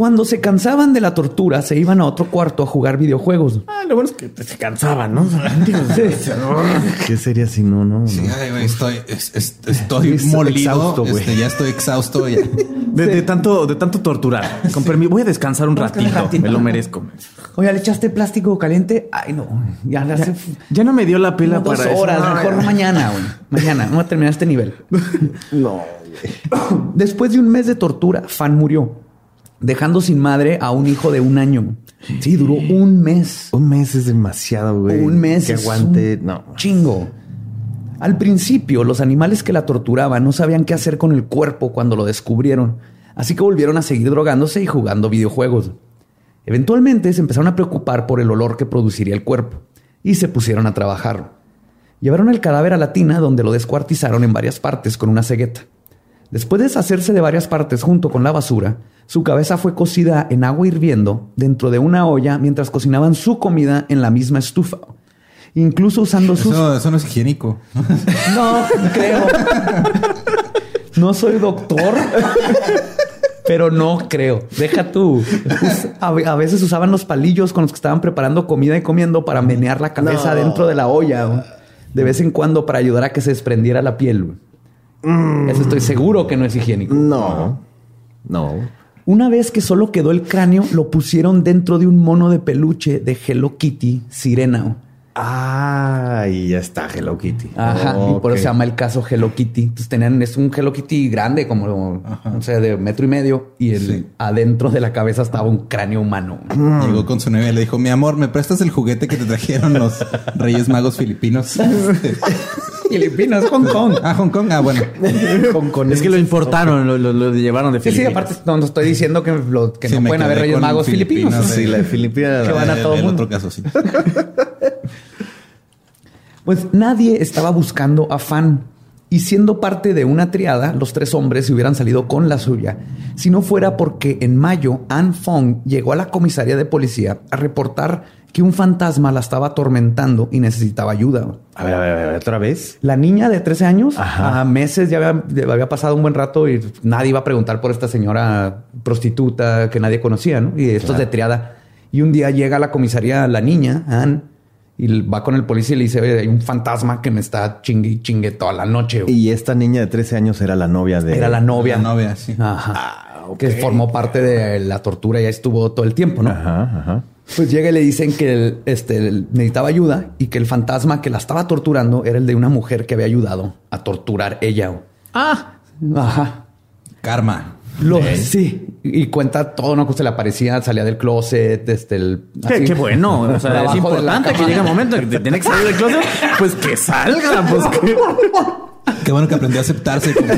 Cuando se cansaban de la tortura, se iban a otro cuarto a jugar videojuegos. Ah, lo bueno es que se cansaban, ¿no? ¿Qué sería si no, no? Sí, no? ay, güey, estoy, es- es- estoy Ex- molido. exhausto, güey. este, ya estoy exhausto. ya. De, de tanto, de tanto torturar. Con permiso, voy a descansar un ratito. Me lo merezco. Oye, ¿le echaste plástico caliente? Ay, no. Ya le hace Ya no me dio la pila dos para eso. horas. No, mejor ya. mañana, güey. Mañana. Vamos a terminar este nivel. No. Después de un mes de tortura, Fan murió, dejando sin madre a un hijo de un año. Sí, duró un mes. Un mes es demasiado, güey. Un mes. Que es aguante. un No. Chingo. Al principio, los animales que la torturaban no sabían qué hacer con el cuerpo cuando lo descubrieron, así que volvieron a seguir drogándose y jugando videojuegos. Eventualmente se empezaron a preocupar por el olor que produciría el cuerpo y se pusieron a trabajar. Llevaron el cadáver a la tina donde lo descuartizaron en varias partes con una cegueta. Después de deshacerse de varias partes junto con la basura, su cabeza fue cocida en agua hirviendo dentro de una olla mientras cocinaban su comida en la misma estufa. Incluso usando sus... Eso, eso no es higiénico. No, creo. No soy doctor, pero no creo. Deja tú. A, a veces usaban los palillos con los que estaban preparando comida y comiendo para menear la cabeza dentro de la olla. De vez en cuando para ayudar a que se desprendiera la piel. Eso estoy seguro que no es higiénico. No. No. Una vez que solo quedó el cráneo, lo pusieron dentro de un mono de peluche de Hello Kitty, Sirena. Ah, y ya está Hello Kitty. Ajá, y por eso se llama el caso Hello Kitty. Entonces tenían, es un Hello Kitty grande, como, no sé, de metro y medio, y el, Sí. adentro de la cabeza estaba un cráneo humano. Llegó con su novia y le dijo, mi amor, ¿me prestas el juguete que te trajeron los Reyes Magos filipinos? Filipinas, Hong Kong. ah, Hong Kong. Ah, bueno. Hong Kong. Es que lo importaron, lo, lo- lo llevaron de Sí, sí, Filipinas. aparte no, no estoy diciendo que, lo- que Sí, no pueden haber reyes magos filipinos. Filipinas, Sí, la de Filipinas. Que van a El- todo el mundo. otro caso, sí. Pues nadie estaba buscando a Fan. Y siendo parte de una triada, los tres hombres se hubieran salido con la suya, si no fuera porque en mayo Ann Fong llegó a la comisaría de policía a reportar que un fantasma la estaba atormentando y necesitaba ayuda. A ver, a ver, a ver, otra vez. La niña de 13 años, Ajá. a meses ya había, ya había pasado un buen rato y nadie iba a preguntar por esta señora prostituta que nadie conocía, ¿no? Y estos de triada. Y un día llega a la comisaría la niña, Ann, y va con el policía y le dice, oye, hay un fantasma que me está chingue y chingue toda la noche. güey". Y esta niña de 13 años era la novia de... Era la novia. La novia, sí. Ajá. Ah. Que formó parte de la tortura y ya estuvo todo el tiempo, ¿no? Ajá, ajá. Pues llega y le dicen que el- este, el- necesitaba ayuda y que el fantasma que la estaba torturando era el de una mujer que había ayudado a torturar ella. Ah, Ajá. Karma. Lo, sí. Y cuenta todo, ¿no? Que se le aparecía, salía del closet, este, el... qué, así, qué bueno. O sea, es importante que llegue un momento en que te tiene que salir del closet. Pues que salga. Pues que... Qué bueno que aprendió a aceptarse como...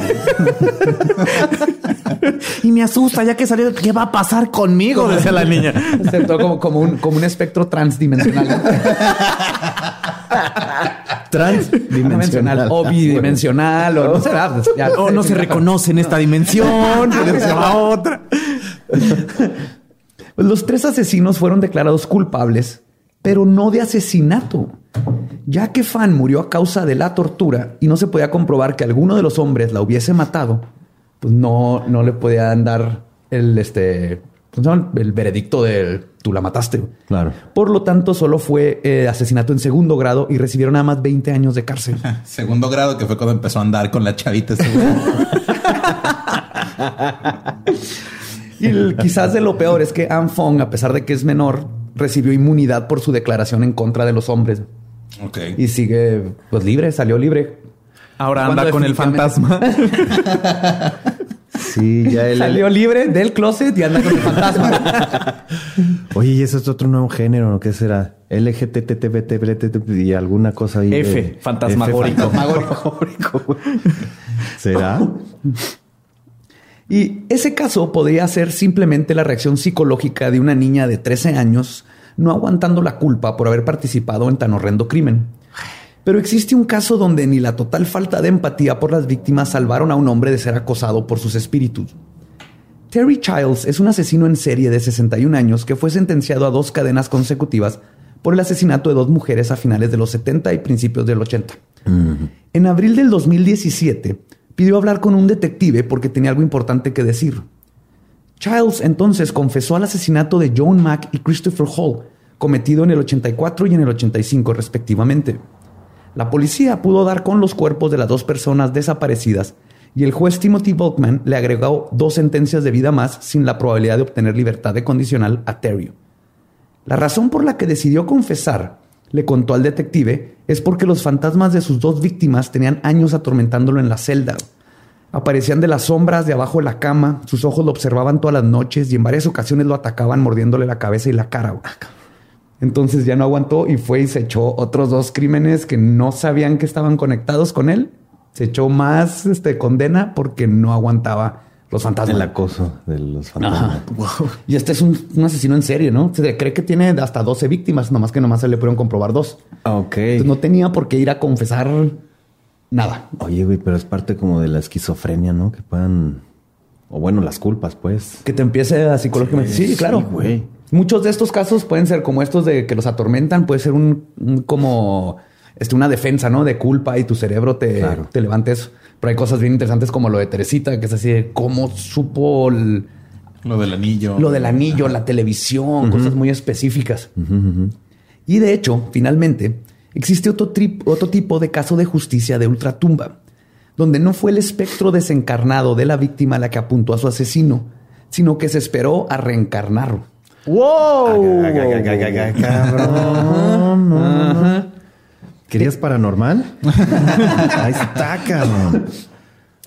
Y me asusta ya que salió. ¿Qué va a pasar conmigo? Decía la niña. Aceptó como, como, un, como un espectro transdimensional. Transdimensional. O bidimensional. O no sé. ah, pues, ya O no se reconoce en esta dimensión. pero se va a otra. Pues los tres asesinos fueron declarados culpables, pero no de asesinato, ya que Fan murió a causa de la tortura y no se podía comprobar que alguno de los hombres la hubiese matado, pues no, no le podían dar el, este. El veredicto de tú la mataste. Claro. Por lo tanto, solo fue eh, asesinato en segundo grado y recibieron nada más 20 años de cárcel. Segundo grado, que fue cuando empezó a andar con la chavita. Y el- quizás de lo peor es que Anne Fong, a pesar de que es menor, recibió inmunidad por su declaración en contra de los hombres. ok. Y sigue pues libre, salió libre. Ahora anda con el fantasma. Sí, ya él... Salió libre del closet y anda con el fantasma. Oye, y eso es otro nuevo género. ¿Qué será? LGTTBT y alguna cosa ahí. F, fantasmagórico. Fantasmagórico. ¿Será? Y ese caso podría ser simplemente la reacción psicológica de una niña de 13 años no aguantando la culpa por haber participado en tan horrendo crimen. Pero existe un caso donde ni la total falta de empatía por las víctimas salvaron a un hombre de ser acosado por sus espíritus. Terry Childs es un asesino en serie de 61 años que fue sentenciado a dos cadenas consecutivas por el asesinato de dos mujeres a finales de los 70 y principios del 80. En abril del 2017 pidió hablar con un detective porque tenía algo importante que decir. Childs entonces confesó al asesinato de Joan Mack y Christopher Hall, cometido en el 84 y en el 85 respectivamente. La policía pudo dar con los cuerpos de las dos personas desaparecidas y el juez Timothy Volkman le agregó dos sentencias de vida más sin la probabilidad de obtener libertad de condicional a Terry. La razón por la que decidió confesar, le contó al detective, es porque los fantasmas de sus dos víctimas tenían años atormentándolo en la celda. Aparecían de las sombras de abajo de la cama, sus ojos lo observaban todas las noches y en varias ocasiones lo atacaban mordiéndole la cabeza y la cara. Entonces ya no aguantó y fue y se echó otros dos crímenes que no sabían que estaban conectados con él. Se echó más este, condena porque no aguantaba los fantasmas. El acoso de los fantasmas. Y este es un, un asesino en serie, ¿no? Se cree que tiene hasta 12 víctimas, nomás que nomás se le pudieron comprobar dos. Ah, Ok. Entonces no tenía por qué ir a confesar nada. Oye, güey, pero es parte como de la esquizofrenia, ¿no? Que puedan... O bueno, las culpas, pues. Que te empiece a psicológicamente. Sí, Sí, claro. sí, güey. Muchos de estos casos pueden ser como estos de que los atormentan, puede ser un, un como este, una defensa, ¿no? De culpa y tu cerebro te, Claro. te levanta eso. Pero hay cosas bien interesantes como lo de Teresita, que es así de cómo supo el- Lo del anillo. lo del anillo, la televisión, cosas muy específicas. Y de hecho, finalmente, existe otro, trip- otro tipo de caso de justicia de ultratumba, donde no fue el espectro desencarnado de la víctima la que apuntó a su asesino, sino que se esperó a reencarnarlo. ¡Wow! Cabrón. ¿Querías paranormal? Ahí está, cabrón.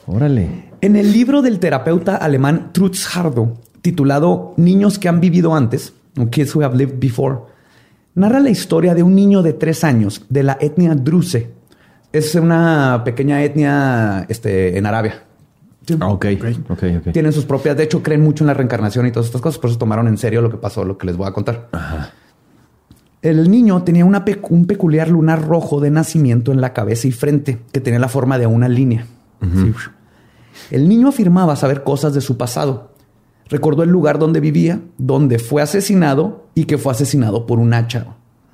Órale. En el libro del terapeuta alemán Trutz Hardo, titulado Niños que han vivido antes, o Kids Who Have Lived Before, narra la historia de un niño de tres años de la etnia Druze. Es una pequeña etnia este, en Arabia. Ah, Ok, ok, ok. Tienen sus propias, de hecho creen mucho en la reencarnación y todas estas cosas, por eso tomaron en serio lo que pasó, lo que les voy a contar. El niño tenía una un peculiar lunar rojo de nacimiento en la cabeza y frente, que tenía la forma de una línea. Sí. El niño afirmaba saber cosas de su pasado. Recordó el lugar donde vivía, donde fue asesinado y que fue asesinado por un hacha.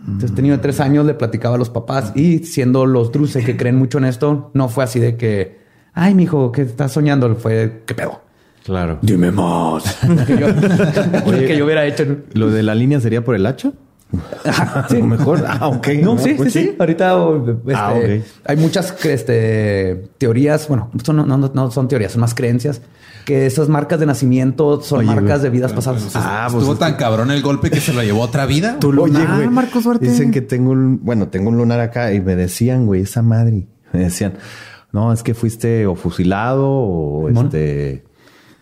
Entonces, niño de tres años le platicaba a los papás y siendo los druses que creen mucho en esto, no fue así de que, ay, mijo, ¿qué estás soñando? Fue, ¿qué pedo? Claro. Dime más. que, yo, que yo hubiera hecho. ¿Lo de la línea sería por el hacha? A lo mejor. Ah, ok. No, sí, pues sí, sí. Ahorita este, Ah, ok. hay muchas este, teorías, bueno, son- no, no- no son teorías, son más creencias, que esas marcas de nacimiento son Oye, marcas güey. de vidas pasadas. Ah, pues Estuvo es tan cabrón el golpe que se lo llevó otra vida. Tu lunar, Marco Suerte. Dicen que tengo un, bueno, tengo un lunar acá y me decían, güey, esa madre. Me decían, no, es que fuiste o fusilado o Mon. este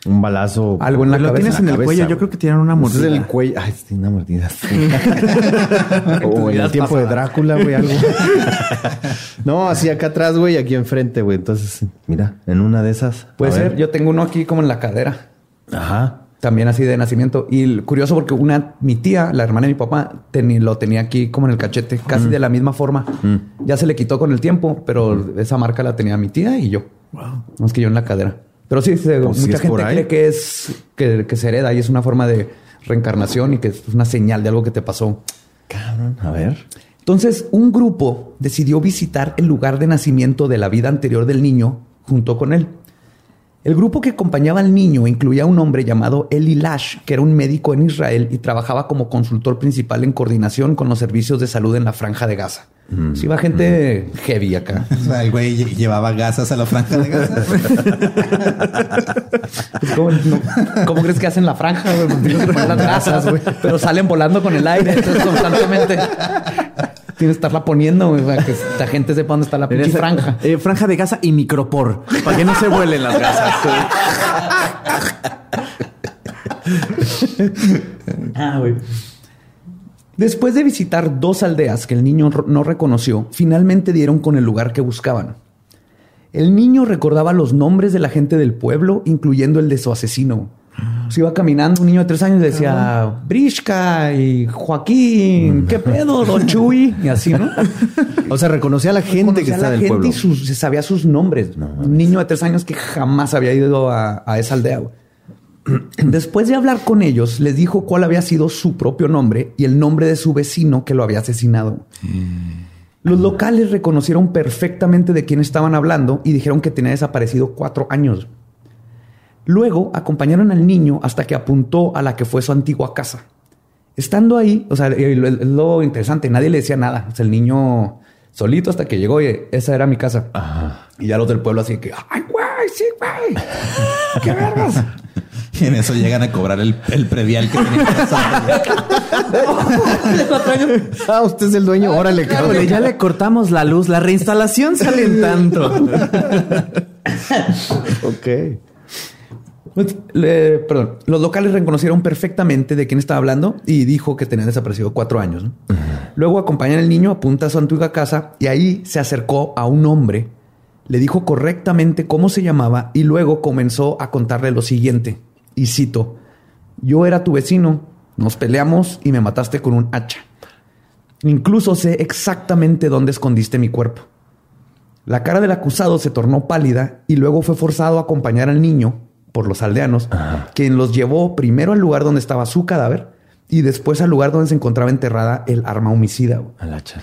un balazo. Algo en la Lo cabeza. tienes en el cabeza, cuello. güey. Yo creo que tienen una Pues es mordida. el cuello. Ay, sí, una mordida. sí. o en el tiempo de Drácula, güey, algo. no, así acá atrás, güey, aquí enfrente, güey. Entonces, mira, en una de esas. Puede ser. ver. Yo tengo uno aquí como en la cadera. Ajá. También así de nacimiento. Y curioso porque una, mi tía, la hermana de mi papá, teni- lo tenía aquí como en el cachete, casi de la misma forma. Ya se le quitó con el tiempo, pero esa marca la tenía mi tía y yo. Wow. Más que yo en la cadera. Pero sí, se- Pues mucha gente cree que es que, que se hereda y es una forma de reencarnación y que es una señal de algo que te pasó. Cabrón, a ver. Entonces, un grupo decidió visitar el lugar de nacimiento de la vida anterior del niño junto con él. El grupo que acompañaba al niño incluía a un hombre llamado Eli Lash, que era un médico en Israel y trabajaba como consultor principal en coordinación con los servicios de salud en la franja de Gaza. Sí, iba gente heavy acá. O sea, el güey lle- llevaba gasas a la franja de Gaza. Pues, ¿Cómo, no? ¿Cómo crees que hacen la franja? güey? Pues, las gasas, güey. Pero salen volando con el aire, entonces constantemente tienes que estarla poniendo, güey, para que la gente sepa dónde está la pinche franja. eh, franja de gasa y micropor. Para que no se vuelen las gasas. Ah, Después de visitar dos aldeas que el niño no reconoció, finalmente dieron con el lugar que buscaban. El niño recordaba los nombres de la gente del pueblo, incluyendo el de su asesino. Se iba caminando un niño de tres años decía Brishka y Joaquín, ¿qué pedo, Don Chuy? Y así, ¿no? O sea, reconocía a la gente que Conocía a está la del gente pueblo. y sus- se sabía sus nombres. un niño de tres años que jamás había ido a, a esa aldea. Después de hablar con ellos, les dijo cuál había sido su propio nombre y el nombre de su vecino que lo había asesinado. Los locales reconocieron perfectamente de quién estaban hablando y dijeron que tenía desaparecido cuatro años. Luego acompañaron al niño hasta que apuntó a la que fue su antigua casa. Estando ahí, o sea, lo, lo interesante, nadie le decía nada. O sea, el niño solito hasta que llegó, oye, esa era mi casa. Y ya los del pueblo así que, ay, güey, sí, güey. ¿Qué vergas? Y en eso llegan a cobrar el, el predial que tenía que pasar. Ah, usted es el dueño. Órale, cabrón. Ya le cortamos la luz. La reinstalación sale en tanto. Ok. Pues, perdón, los locales reconocieron perfectamente de quién estaba hablando y dijo que tenía desaparecido cuatro años. ¿no? Luego acompañan al niño, apunta a su antigua casa y ahí se acercó a un hombre, le dijo correctamente cómo se llamaba y luego comenzó a contarle lo siguiente. Y cito, yo era tu vecino, nos peleamos y me mataste con un hacha. Incluso sé exactamente dónde escondiste mi cuerpo. La cara del acusado se tornó pálida y luego fue forzado a acompañar al niño por los aldeanos, quien los llevó primero al lugar donde estaba su cadáver y después al lugar donde se encontraba enterrada el arma homicida. Al hacha.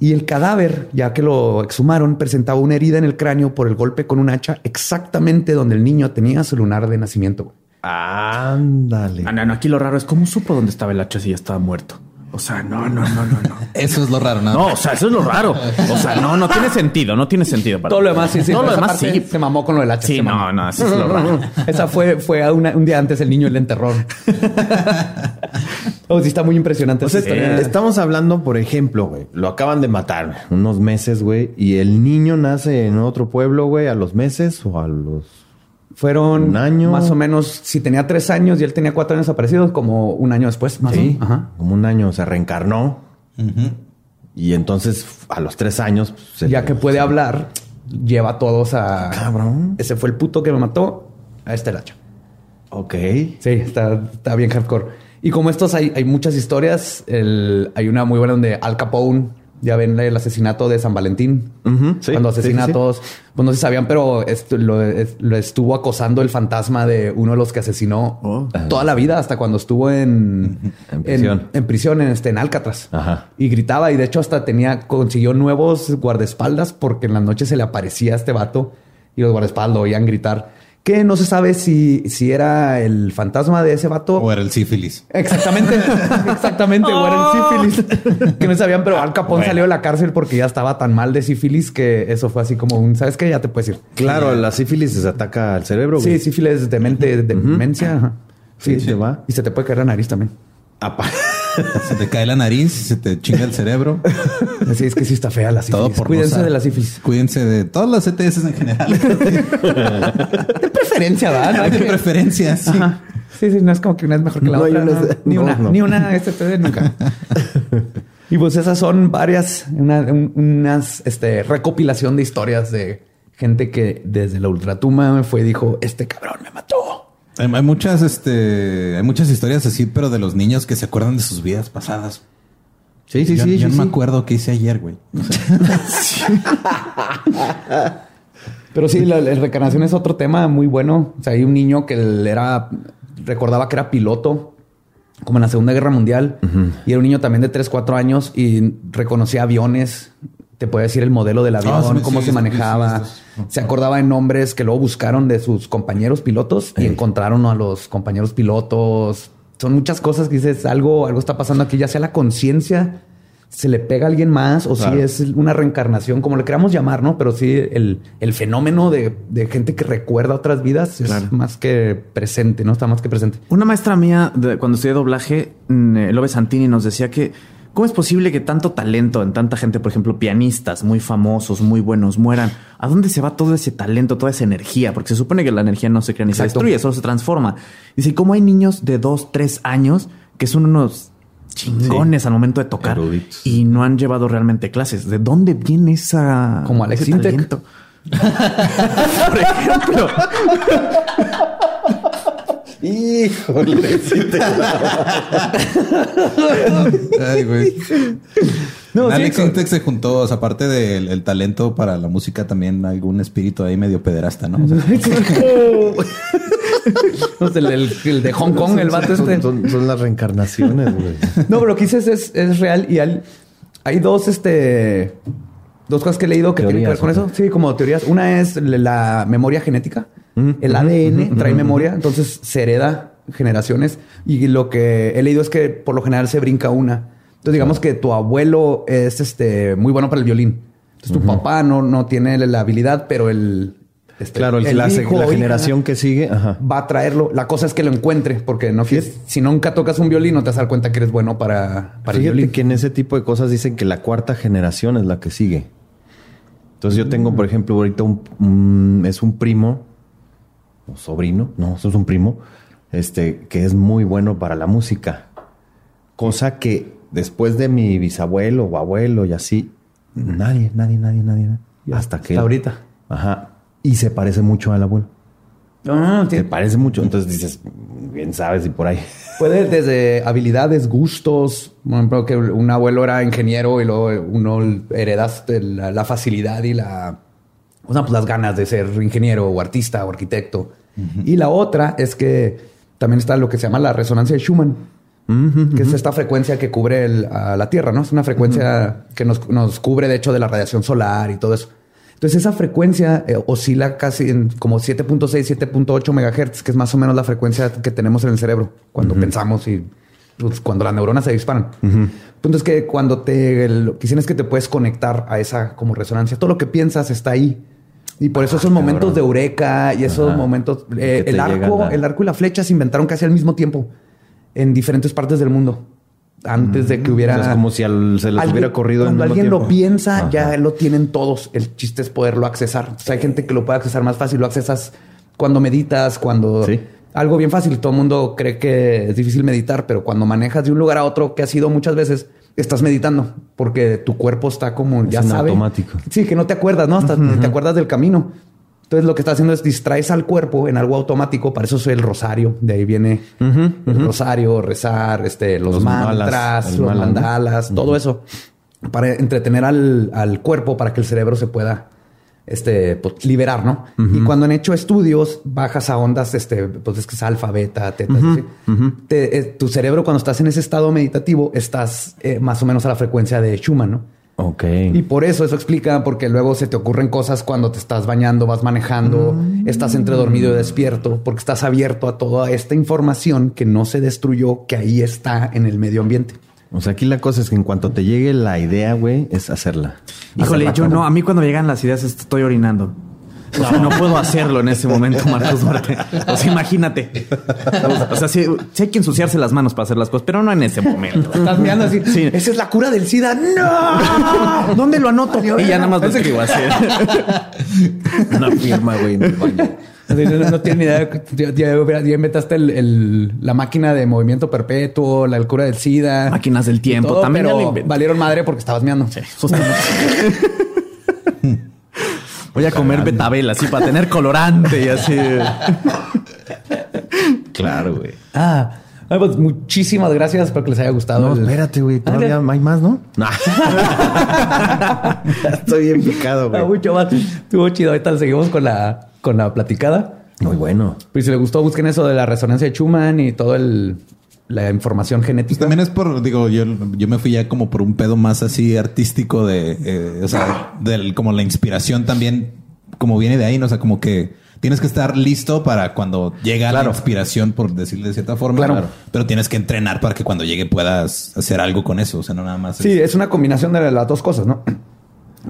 Y el cadáver, ya que lo exhumaron, presentaba una herida en el cráneo por el golpe con un hacha exactamente donde el niño tenía su lunar de nacimiento. Ándale. Ah, no, no, aquí lo raro es cómo supo dónde estaba el hacha si ya estaba muerto. O sea, no, no, no, no, no. Eso es lo raro, ¿no? No, o sea, eso es lo raro. O sea, no, no tiene sentido, no tiene sentido. para Todo lo demás sí, sí. Todo lo demás sí. Se mamó con lo del hacha. Sí, no, no, eso es lo raro. Esa fue, fue una- un día antes el niño y le enterró. oh, sí, está muy impresionante. O sea, historia. estamos hablando, por ejemplo, güey, lo acaban de matar güey, unos meses, güey, y el niño nace en otro pueblo, güey, a los meses o a los... Fueron Un año. Más o menos, si tenía tres años y él tenía cuatro años desaparecidos, como un año después. Más o Sí, menos. Ajá. como un año se reencarnó y entonces a los tres años... pues, se Ya le- que puede hablar, lleva a todos a. Cabrón. Ese fue el puto que me mató. A este el hacha. Ok. Sí, está, está bien hardcore. Y como estos hay, hay muchas historias. El- hay una muy buena donde Al Capone, ya ven el asesinato de San Valentín. Sí, cuando asesina sí, sí. a todos. Pues no se sabían, pero esto- lo, es- lo estuvo acosando el fantasma de uno de los que asesinó Oh. toda la vida hasta cuando estuvo en, En prisión. En, en prisión, en, este, en Alcatraz. Ajá. Y gritaba y de hecho hasta tenía, consiguió nuevos guardaespaldas porque en las noches se le aparecía a este vato y los guardaespaldas lo oían gritar. Que no se sabe si, si era el fantasma de ese vato. O era el sífilis. Exactamente, exactamente, o era el sífilis. que no sabían, pero Al Capone salió de la cárcel porque ya estaba tan mal de sífilis que eso fue así como un, ¿sabes qué? Ya te puedes ir. Claro, la sífilis se ataca al cerebro, Sí, güey. sífilis de mente, de demencia. ajá. Sí, se va. Y se te puede caer la nariz también. Apa- Se te cae la nariz, se te chinga el cerebro. Así es que sí está fea la sífilis. Todo por Cuídense de la sífilis. Cuídense de todas las ETS en general. De preferencia, ¿verdad? No hay de que- preferencia, sí. Ajá. Sí, sí, no es como que una es mejor que la No otra. una- no. Ni no, una, no. ni una, este, nunca. y pues esas son varias, una- un- unas este, recopilación de historias de gente que desde la ultratumba me fue y dijo, este cabrón me mató. Hay, hay muchas, este, hay muchas historias así, pero de los niños que se acuerdan de sus vidas pasadas. Sí, sí, yo, sí. yo sí, no me acuerdo qué hice ayer, güey. O sea, Pero sí, la, la reencarnación es otro tema muy bueno. O sea, hay un niño que era, recordaba que era piloto, como en la Segunda Guerra Mundial, y era un niño también de 3, 4 años y reconocía aviones. Te puede decir el modelo del avión, Ah, sí, cómo sí, se sí, manejaba. Se acordaba de nombres que luego buscaron de sus compañeros pilotos y encontraron a los compañeros pilotos. Son muchas cosas que dices, algo, algo está pasando aquí, ya sea la conciencia se le pega a alguien más o Claro. si es una reencarnación, como le queramos llamar, ¿no? Pero sí, el, el fenómeno de, de gente que recuerda otras vidas es más que presente, ¿no? Está más que presente. Una maestra mía, de- cuando estudié doblaje, mm, eh, Lobe Santini, nos decía que ¿cómo es posible que tanto talento en tanta gente, por ejemplo, pianistas muy famosos, muy buenos, mueran? ¿A dónde se va todo ese talento, toda esa energía? Porque se supone que la energía no se crea ni se destruye, solo se transforma. Dice, ¿cómo hay niños de dos, tres años que son unos chingones al momento de tocar Eruditos. y no han llevado realmente clases? ¿De dónde viene esa Como Alex ese talento? por ejemplo. Híjole, sí te- ay, güey. No, sí, Alex con- Intec se juntó, o sea, aparte del el talento para la música, también algún espíritu ahí medio pederasta, ¿no? O sea, No sé, el, el- el de Hong Kong, el vato son, este. son- son las reencarnaciones, güey. No, pero lo que dices es, es real y hay, hay dos, este, dos cosas que he leído que tienen que ver con eso. Sí, como teorías. Una es la memoria genética. Mm, El ADN trae memoria, entonces se hereda generaciones. Y lo que he leído es que por lo general se brinca una. Entonces, digamos que tu abuelo es este muy bueno para el violín. Entonces, tu papá no, no tiene la habilidad, pero el. este, Claro, el- la, hijo la o hija generación que sigue, ajá. va a traerlo. La cosa es que lo encuentre, porque no si nunca tocas un violín, no te vas a dar cuenta que eres bueno para, para el violín. que en ese tipo de cosas dicen que la cuarta generación es la que sigue. Entonces yo tengo, por ejemplo, ahorita un, un- es un primo o sobrino, no, eso es un primo, este, que es muy bueno para la música. Cosa que después de mi bisabuelo o abuelo y así, nadie, nadie, nadie, nadie. hasta que... Hasta ahorita. Ajá. Y se parece mucho al abuelo. Ah, Se parece mucho. Entonces dices, bien sabes y por ahí. Puede desde habilidades, gustos. Por ejemplo, que un abuelo era ingeniero y luego uno heredaste la, la facilidad y la, o sea, pues las ganas de ser ingeniero o artista o arquitecto. Y la otra es que también está lo que se llama la resonancia de Schumann, que es esta frecuencia que cubre el- a la Tierra, ¿no? Es una frecuencia que nos, nos cubre, de hecho, de la radiación solar y todo eso. Entonces, esa frecuencia eh, oscila casi en como 7.6, 7.8 megahertz, que es más o menos la frecuencia que tenemos en el cerebro cuando pensamos y pues, cuando las neuronas se disparan. El punto es que cuando te lo que dicen es que te puedes conectar a esa como resonancia, todo lo que piensas está ahí. Y por eso esos momentos de eureka y esos Ajá. momentos, eh, el arco, la- el arco y la flecha se inventaron casi al mismo tiempo en diferentes partes del mundo. Antes de que hubiera. O sea, es como si al- se les Alguien- hubiera corrido al Cuando mismo alguien lo piensa, Ajá. ya lo tienen todos. El chiste es poderlo accesar. Entonces, hay gente que lo puede accesar más fácil. Lo accesas cuando meditas, cuando Sí. algo bien fácil. Todo el mundo cree que es difícil meditar, pero cuando manejas de un lugar a otro, que ha sido muchas veces, estás meditando porque tu cuerpo está como ya sabe. automático. Sí, que no te acuerdas, ¿no? Hasta te acuerdas del camino. Entonces lo que está haciendo es distraes al cuerpo en algo automático. Para eso es el rosario. De ahí viene el rosario, rezar, este, los, Los mantras, malas, los mandalas, todo eso. Para entretener al, al cuerpo para que el cerebro se pueda este, pues, liberar, ¿no? Y cuando han hecho estudios, bajas a ondas, este, pues es que es alfa, beta, teta, así. Te- eh, tu cerebro cuando estás en ese estado meditativo, estás eh, más o menos a la frecuencia de Schumann, ¿no? Ok. Y por eso eso explica, porque luego se te ocurren cosas cuando te estás bañando, vas manejando, estás entre dormido y despierto, porque estás abierto a toda esta información que no se destruyó, que ahí está en el medio ambiente. O sea, aquí la cosa es que en cuanto te llegue la idea, güey, es hacerla. Híjole, yo no, a mí cuando me llegan las ideas estoy orinando. O sea, no puedo hacerlo en ese momento, Marcos Duarte. O sea, imagínate. O sea, sí, sí hay que ensuciarse las manos para hacer las cosas, pero no en ese momento. Estás mirando así, Sí. esa es la cura del SIDA. ¡No! ¿Dónde lo anoto? Y ya nada más lo escribo así. Una firma, güey, en el baño. No, no, no tienes ni idea. Ya, ya- ya inventaste el- el- la máquina de movimiento perpetuo, la cura del SIDA. Máquinas del tiempo, todo, también pero valieron madre porque estabas meando. Voy a comer betabel así para tener colorante y así. Claro, güey. Ah, ay, pues muchísimas gracias. Espero que les haya gustado. No, espérate, güey. Todavía hay más, ¿no? No. Estoy bien picado, Ah, güey. mucho más. Estuvo chido. Ahorita seguimos con la, con la platicada. Muy bueno. Pues si les gustó, busquen eso de la resonancia de Schumann y todo el la información genética. Pues también es por, digo, yo, yo me fui ya como por un pedo más así artístico de, eh, o sea, del, como la inspiración también, como viene de ahí, ¿no? O sea, como que tienes que estar listo para cuando llega la Claro. inspiración, por decirlo de cierta forma. Claro. Pero tienes que entrenar para que cuando llegue puedas hacer algo con eso. O sea, no nada más. Sí, es una combinación de las dos cosas, ¿no?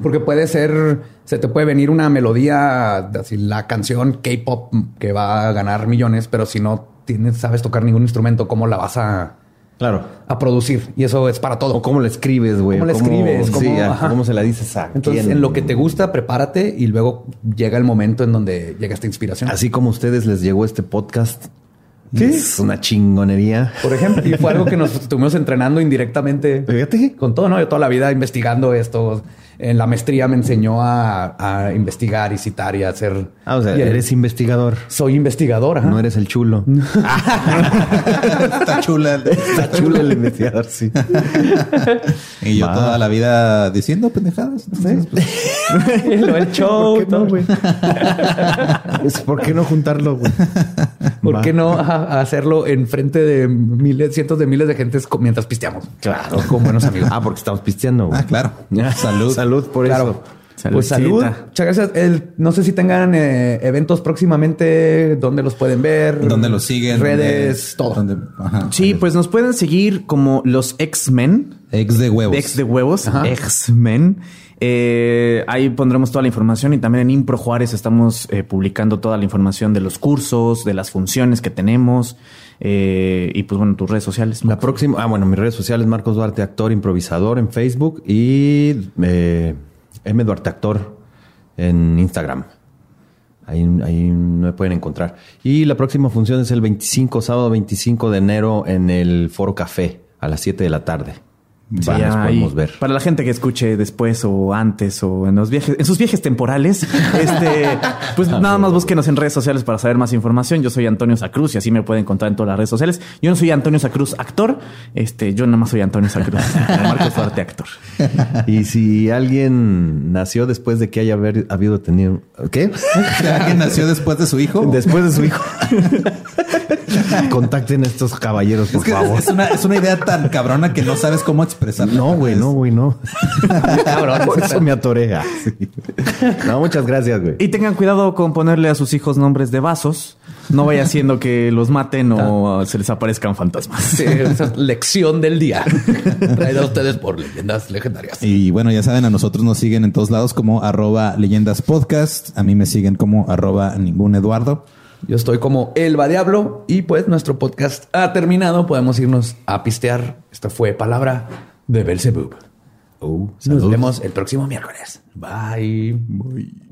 Porque puede ser, se te puede venir una melodía, así la canción K-pop que va a ganar millones, pero si no tienes, sabes tocar ningún instrumento, ¿cómo la vas a, Claro. a producir? Y eso es para todo. O cómo le escribes, güey. ¿Cómo o escribes? Sí, ¿Cómo- ajá. cómo se la dices a Entonces, quién. en lo que te gusta, prepárate y luego llega el momento en donde llega esta inspiración. Así como a ustedes les llegó este podcast. Es una chingonería. Por ejemplo, y fue algo que nos estuvimos entrenando indirectamente Fíjate. con todo, ¿no? Yo toda la vida investigando esto. En la maestría me enseñó a, a investigar y citar y a hacer. Ah, o sea, y el- eres investigador. Soy investigador, ajá. No eres el chulo. Está chula. Está chulo el investigador, sí. Y yo Va. toda la vida diciendo pendejadas. Entonces, pues, lo el show, ¿Por qué no, güey? Es, ¿Por qué no juntarlo, güey? ¿Por Va. qué no ajá, hacerlo en frente de miles, cientos de miles de gentes mientras pisteamos? Claro. Con buenos amigos. Ah, porque estamos pisteando, güey. ah, claro. Salud. Salud por Claro. eso. Pues salud. Saludcita. Muchas gracias. El- no sé si tengan eh, eventos próximamente, dónde los pueden ver, ¿Dónde lo siguen? redes, todo. Sí, pues nos pueden seguir como los X-Men. Ex de huevos. Ex de huevos. X-Men. Eh, ahí pondremos toda la información y también en Impro Juárez estamos eh, publicando toda la información de los cursos, de las funciones que tenemos eh, y pues bueno, tus redes sociales. La próxima, ah, bueno, mis redes sociales, Marcos Duarte, actor improvisador en Facebook y eh, M Duarte Actor en Instagram. Ahí, ahí me pueden encontrar. Y la próxima función es el 25, sábado 25 de enero en el Foro Café a las 7 de la tarde. Sí, ahí, podemos ver. Para la gente que escuche después o antes o en los viajes, en sus viajes temporales, este, pues nada más búsquenos en redes sociales para saber más información. Yo soy Antonio Sacruz y así me pueden encontrar en todas las redes sociales. Yo no soy Antonio Sacruz actor, este, yo nada más soy Antonio Sacruz, Marcos Duarte actor. Y si alguien nació después de que haya haber, habido tenido... ¿Qué? ¿Alguien nació después de su hijo? Después de su hijo. Contacten a estos caballeros, por Es que favor. es una, es una idea tan cabrona que no sabes cómo expresarla. No, güey, no, güey, no. Cabrón, Por eso me atorea. Sí. No, muchas gracias, güey. Y tengan cuidado con ponerle a sus hijos nombres de vasos. No vaya haciendo que los maten o se les aparezcan fantasmas. Sí, esa es lección del día. Traída a ustedes por leyendas legendarias. Y bueno, ya saben, a nosotros nos siguen en todos lados como arroba leyendas podcast. A mí me siguen como arroba ningún Eduardo. Yo estoy como Elba Diablo y pues nuestro podcast ha terminado. Podemos irnos a pistear. Esta fue palabra de Belzebub. Uh, Nos vemos el próximo miércoles. Bye.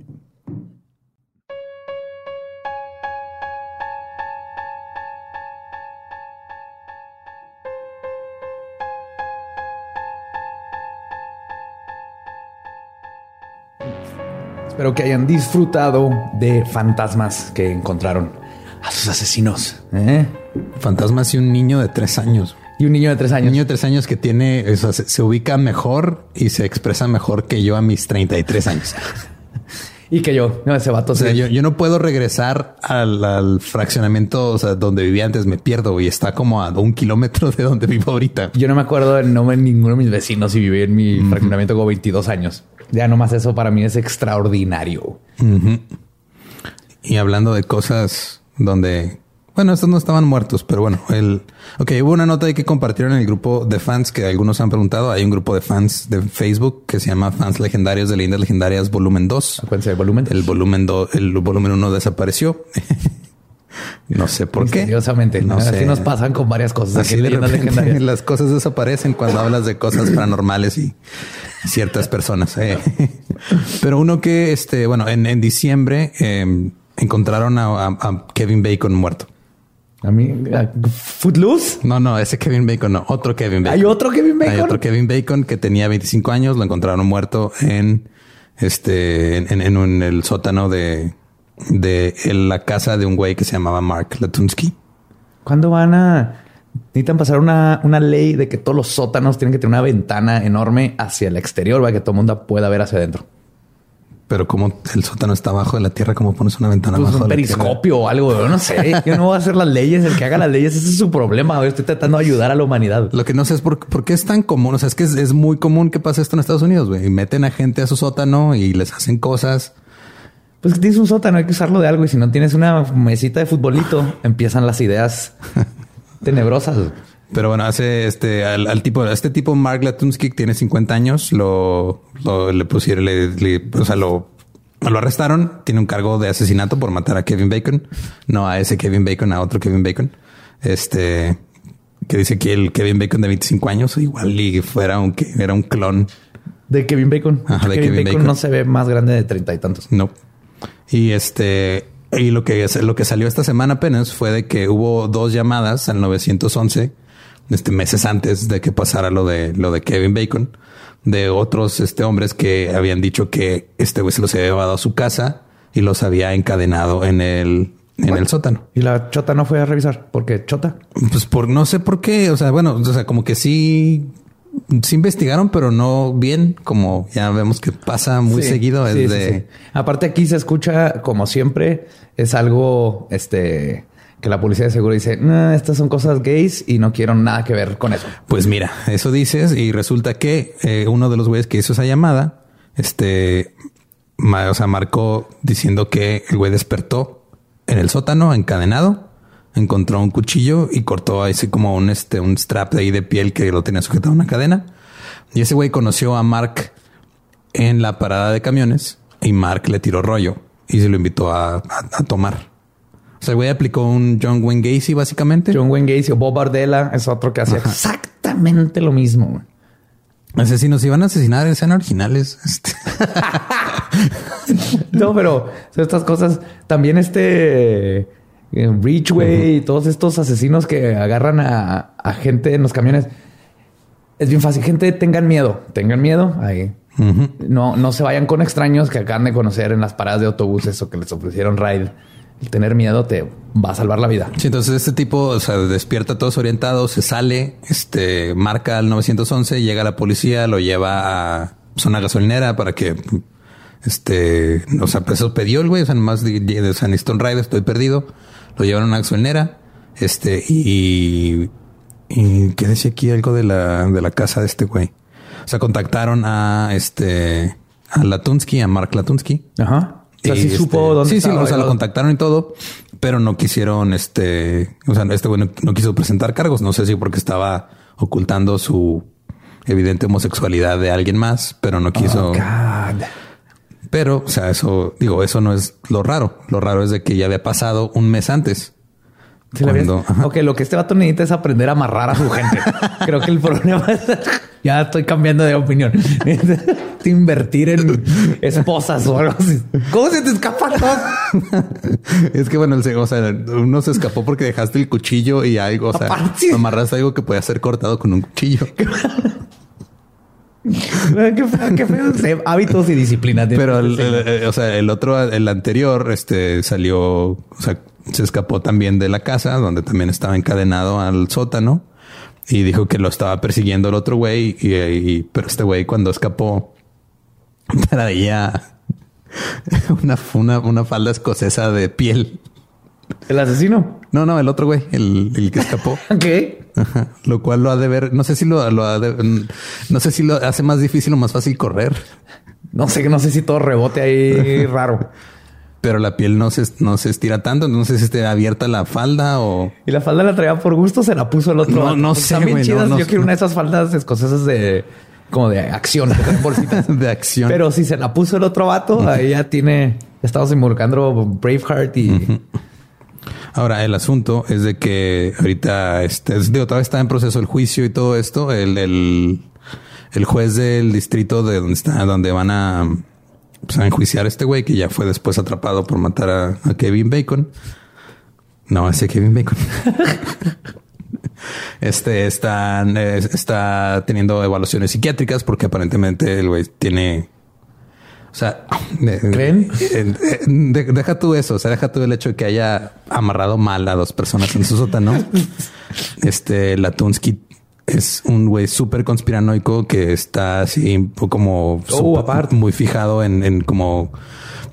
Espero que hayan disfrutado de fantasmas que encontraron a sus asesinos. ¿eh? Fantasmas y un niño de tres años. Y un niño de tres Un años. niño de tres años que tiene, o sea, se, se ubica mejor y se expresa mejor que yo a mis 33 años. Y que yo, no, ese vato O sea, se- yo, yo no puedo regresar al, al fraccionamiento, o sea, donde vivía antes, me pierdo y está como a un kilómetro de donde vivo ahorita. Yo no me acuerdo del nombre de ninguno de mis vecinos y viví en mi fraccionamiento como 22 años. Ya nomás eso para mí es extraordinario. Y hablando de cosas donde, bueno, estos no estaban muertos, pero bueno, el, ok, hubo una nota ahí que compartieron en el grupo de fans que algunos han preguntado. Hay un grupo de fans de Facebook que se llama Fans Legendarios de Leyendas Legendarias Volumen 2. Acuérdense del volumen. El volumen 2, el volumen 1 desapareció. no sé por qué. Misteriosamente. No Así sé. nos pasan con varias cosas. Así de repente las cosas desaparecen cuando hablas de cosas paranormales y ciertas personas. eh. Pero uno que, este, bueno, en, en diciembre eh, encontraron a, a- a Kevin Bacon muerto. A mí, a- Footloose. No, no, ese Kevin Bacon no, otro Kevin Bacon. Hay otro Kevin Bacon. Hay otro Kevin Bacon que tenía 25 años, lo encontraron muerto en este, en, en- en el sótano de, de en la casa de un güey que se llamaba Mark Latunsky. ¿Cuándo van a... Necesitan pasar una, una ley de que todos los sótanos tienen que tener una ventana enorme hacia el exterior para que todo el mundo pueda ver hacia adentro. Pero como el sótano está abajo de la tierra, ¿cómo pones una ventana Pues abajo un de la tierra? periscopio o algo. Yo no sé. Yo no voy a hacer las leyes. El que haga las leyes, ese es su problema. Yo estoy tratando de ayudar a la humanidad. Lo que no sé es por, por qué es tan común. O sea, es que es, es muy común que pase esto en Estados Unidos. Y meten a gente a su sótano y les hacen cosas. Pues que tienes un sótano, hay que usarlo de algo. Y si no tienes una mesita de futbolito, empiezan las ideas tenebrosas. Pero bueno, hace este al, al tipo, este tipo Mark Latunsky tiene 50 años, lo, lo- le pusieron, le, le- o sea, lo, lo arrestaron. Tiene un cargo de asesinato por matar a Kevin Bacon, no a ese Kevin Bacon, a otro Kevin Bacon. Este que dice que el Kevin Bacon de 25 años igual y fuera un era un clon. De Kevin Bacon. Ajá, de Kevin, Kevin Bacon, Bacon. no se ve más grande de treinta y tantos. No. Y este, y lo que, lo que salió esta semana apenas fue de que hubo dos llamadas al 911, este, meses antes de que pasara lo de, lo de Kevin Bacon, de otros, este, hombres que habían dicho que este güey se los había llevado a su casa y los había encadenado en el, en el sótano. Y la chota no fue a revisar porque chota. Pues por, no sé por qué, o sea, bueno, o sea, como que sí, sí investigaron, pero no bien, como ya vemos que pasa muy Sí, seguido. Sí, sí. Aparte aquí se escucha como siempre, es algo este que la policía de seguro dice, "Nah, estas son cosas gays y no quiero nada que ver con eso. Pues mira, eso dices y resulta que eh, uno de los güeyes que hizo esa llamada, este, o sea, marcó diciendo que el güey despertó en el sótano encadenado, encontró un cuchillo y cortó así como un este un strap de ahí de piel que lo tenía sujetado a una cadena. Y ese güey conoció a Mark en la parada de camiones y Mark le tiró rollo y se lo invitó a, a- a tomar. O sea, el güey aplicó un John Wayne Gacy básicamente. John Wayne Gacy o Bob Bardella es otro que hacía exactamente lo mismo. güey. Asesinos iban a asesinar, sean originales. Este. No, pero estas cosas también este eh, Ridgeway y todos estos asesinos que agarran a, a gente en los camiones. Es bien fácil. Gente, tengan miedo. Tengan miedo. Ahí. No, no se vayan con extraños que acaban de conocer en las paradas de autobuses o que les ofrecieron ride. El tener miedo te va a salvar la vida. Sí, entonces este tipo, o sea, despierta todos orientados, se sale, este, marca al 911, llega la policía, lo lleva a zona gasolinera para que, este, o sea, pues eso pidió el güey, o sea, nomás de, de San Stone Ride, estoy perdido. Lo llevaron a una gasolinera, este, y, y ¿qué decía aquí algo de la, de la casa de este güey? O sea, contactaron a este, a Latunsky, a Mark Latunsky. Ajá. O sea, sí este, supo dónde Sí, sí, o sea, lo contactaron y todo, pero no quisieron, este, o sea, este güey no, no quiso presentar cargos. No sé si porque estaba ocultando su evidente homosexualidad de alguien más, pero no quiso. Oh. Pero, o sea, eso, digo, eso no es lo raro. Lo raro es de que ya había pasado un mes antes. Sí, Cuando-. Ok, lo que este vato necesita es aprender a amarrar a su gente. Creo que el problema es... ya estoy cambiando de opinión. Invertir en esposas o algo así. ¿Cómo se te escapa es que bueno, el, o sea, uno se escapó porque dejaste el cuchillo y algo, o sea, Aparte, amarraste algo que podía ser cortado con un cuchillo. Qué qué feo. Hábitos y disciplinas. Pero el, el- el- o sea, el otro, el anterior, este salió, o sea, se escapó también de la casa donde también estaba encadenado al sótano y dijo que lo estaba persiguiendo el otro güey. Y, y- pero este güey, cuando escapó, traía una, una, una falda escocesa de piel. El asesino. No, no, el otro güey, el, el que escapó. ¿Qué? Ajá. Lo cual lo ha de ver, no sé si lo, lo ha de- no sé si lo hace más difícil o más fácil correr. No sé, no sé si todo rebote ahí raro. pero la piel no se, no se estira tanto. No sé si esté abierta la falda o Y la falda la traía por gusto, se la puso el otro. No, no sé, no, chidas. no Yo quiero una de esas faldas escocesas de como de acción, bolsitas. de acción. Pero si se la puso el otro vato, ahí ya tiene. Estamos involucrando Braveheart y ahora el asunto es de que ahorita este, es- digo, todavía está en proceso el juicio y todo esto. El, el, el juez del distrito de donde está, donde van a, pues, a enjuiciar a este güey que ya fue después atrapado por matar a, a Kevin Bacon. No, ese Kevin Bacon. Este están, eh, está teniendo evaluaciones psiquiátricas porque aparentemente el güey tiene. O sea, ¿Creen? de- deja tú eso. O sea, deja tú el hecho de que haya amarrado mal a dos personas en su sótano. Este Latunsky es un güey súper conspiranoico que está así como aparte. muy fijado en, en como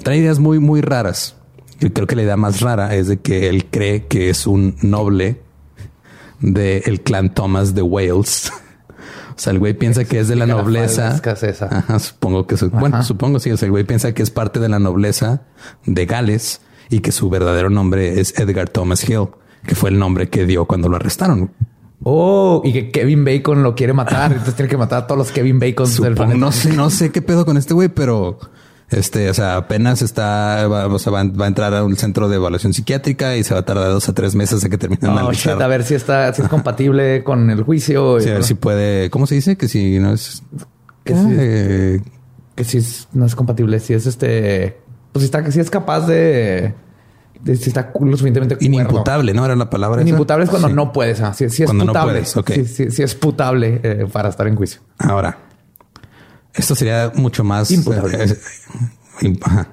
trae ideas muy, muy raras. Yo creo que la idea más rara es de que él cree que es un noble del clan Thomas de Wales. O sea, el güey piensa que es de la nobleza. Ajá, supongo que su- bueno, supongo sí. O sea, el güey piensa que es parte de la nobleza de Gales y que su verdadero nombre es Edgar Thomas Hill, que fue el nombre que dio cuando lo arrestaron. Oh, y que Kevin Bacon lo quiere matar. Entonces tiene que matar a todos los Kevin Bacons del Supongo, planeta. no sé, no sé qué pedo con este güey, pero este, o sea, apenas está, va, o sea, va, va a entrar a un centro de evaluación psiquiátrica y se va a tardar dos a tres meses a que termine de shit, a ver si está, si es compatible con el juicio. Sí, y- a ver si puede, ¿cómo se dice? Que si no es, Que que sí. eh, que si es- no es compatible, si es este, pues si está, si es capaz de, de- si está lo suficientemente inimputable, ¿no? Era la palabra. esa? Inimputable es cuando Sí. no puedes. ah, Si, si es Cuando no putable. puedes, ok. Si, si- si es putable eh, para estar en juicio. Ahora, esto sería mucho más Imputable. eh, eh, ajá.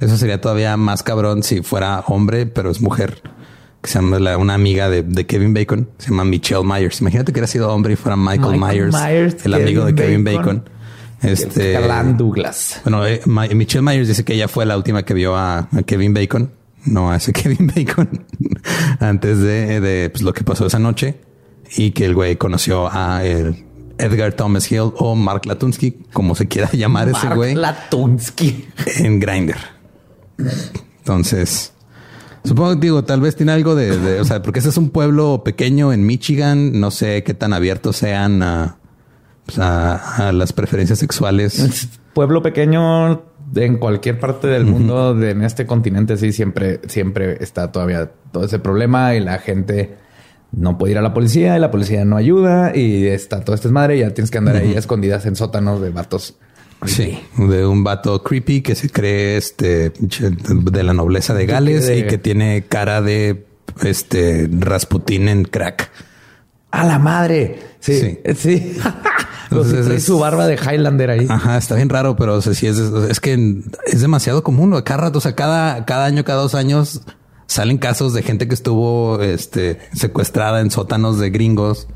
Eso sería todavía más cabrón si fuera hombre, pero es mujer. Que se llama la- una amiga de, de Kevin Bacon, se llama Michelle Myers. Imagínate que hubiera sido hombre y fuera Michael, Michael Myers, Myers, el amigo de Kevin Kevin Bacon. Bacon. Este, Galán Douglas. bueno, eh, Ma- Michelle Myers dice que ella fue la última que vio a, a Kevin Bacon, no a ese Kevin Bacon, antes de, de, pues, lo que pasó esa noche y que el güey conoció a el Edgar Thomas Hill o Mark Latunsky, como se quiera llamar ese Mark güey, Latunsky. en Grinder. Entonces, supongo, digo, tal vez tiene algo de, de- o sea, porque ese es un pueblo pequeño en Michigan, no sé qué tan abiertos sean a, pues, a- a las preferencias sexuales. Pueblo pequeño en cualquier parte del mundo, de, en este continente, sí, siempre, siempre está todavía todo ese problema y la gente no puede ir a la policía y la policía no ayuda y está todo este madre y ya tienes que andar ahí escondidas en sótanos de vatos. Sí, de un vato creepy que se cree este de la nobleza de Gales de- y que tiene cara de este Rasputín en crack. ¡A la madre! Sí, Sí. Entonces es- su barba de Highlander ahí. Ajá, está bien raro, pero o sea, sí es, es que es demasiado común. ¿no? Cada rato, o sea, cada, cada año, cada dos años salen casos de gente que estuvo este, secuestrada en sótanos de gringos.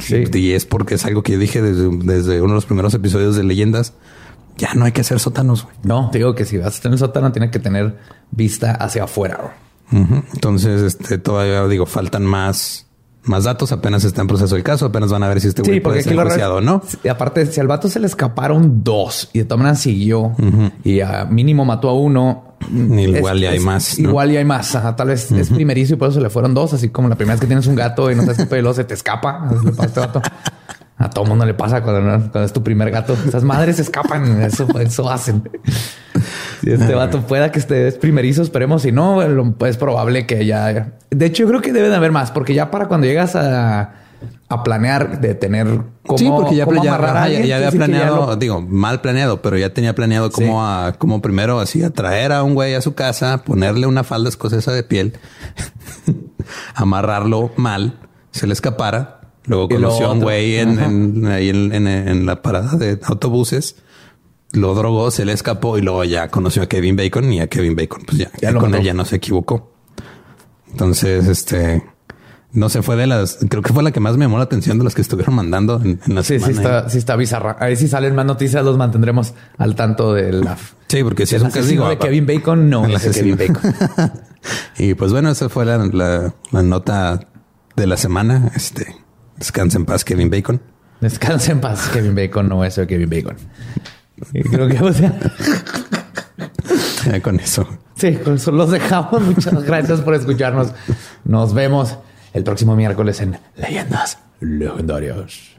Sí. Y es porque es algo que yo dije desde, desde uno de los primeros episodios de leyendas. Ya no hay que hacer sótanos. No, te digo que si vas a el sótano, tiene que tener vista hacia afuera. Entonces, este, todavía digo, faltan más, más datos. Apenas está en proceso el caso. Apenas van a ver si este güey puede ser lo o no. Y aparte, si al vato se le escaparon dos y de todas maneras siguió y a mínimo mató a uno. Igual y hay más, ¿no? Igual y hay más. Ajá, tal vez es primerizo y por eso se le fueron dos. Así como la primera vez que tienes un gato y no sabes qué pelo se te escapa. Le pasa a este vato. A todo mundo le pasa cuando, cuando es tu primer gato. Esas madres se escapan. Eso, eso hacen. Si este vato pueda que esté es primerizo, esperemos. Si no, es probable que ya. De hecho, yo creo que debe de haber más, porque ya para cuando llegas a, a planear de tener cómo, sí, porque ya, cómo ya- a ya- había ya planeado, lo- digo, mal planeado, pero ya tenía planeado cómo, a, cómo primero así atraer a un güey a su casa, ponerle una falda escocesa de piel, amarrarlo mal, se le escapara. Luego conoció a un güey en, en- la parada de autobuses. Lo drogó, se le escapó y luego ya conoció a Kevin Bacon y a Kevin Bacon, pues ya, Ya con él ya no se equivocó. Entonces, este, no se fue de las, creo que fue la que más me llamó la atención de las que estuvieron mandando en, en la Sí, sí semana. está, sí está bizarra. Ahí si salen más noticias, los mantendremos al tanto de la. Sí, porque si es del un caso digo, de Kevin Bacon, no el es Kevin. Bacon. y pues bueno, esa fue la, la- la nota de la semana. Este descansa en paz, Kevin Bacon. Descansa en paz, Kevin Bacon, no es de Kevin Bacon. Y creo que, o sea, Ya con eso. sí, con eso los dejamos. Muchas gracias por escucharnos. Nos vemos el próximo miércoles en Leyendas Legendarias.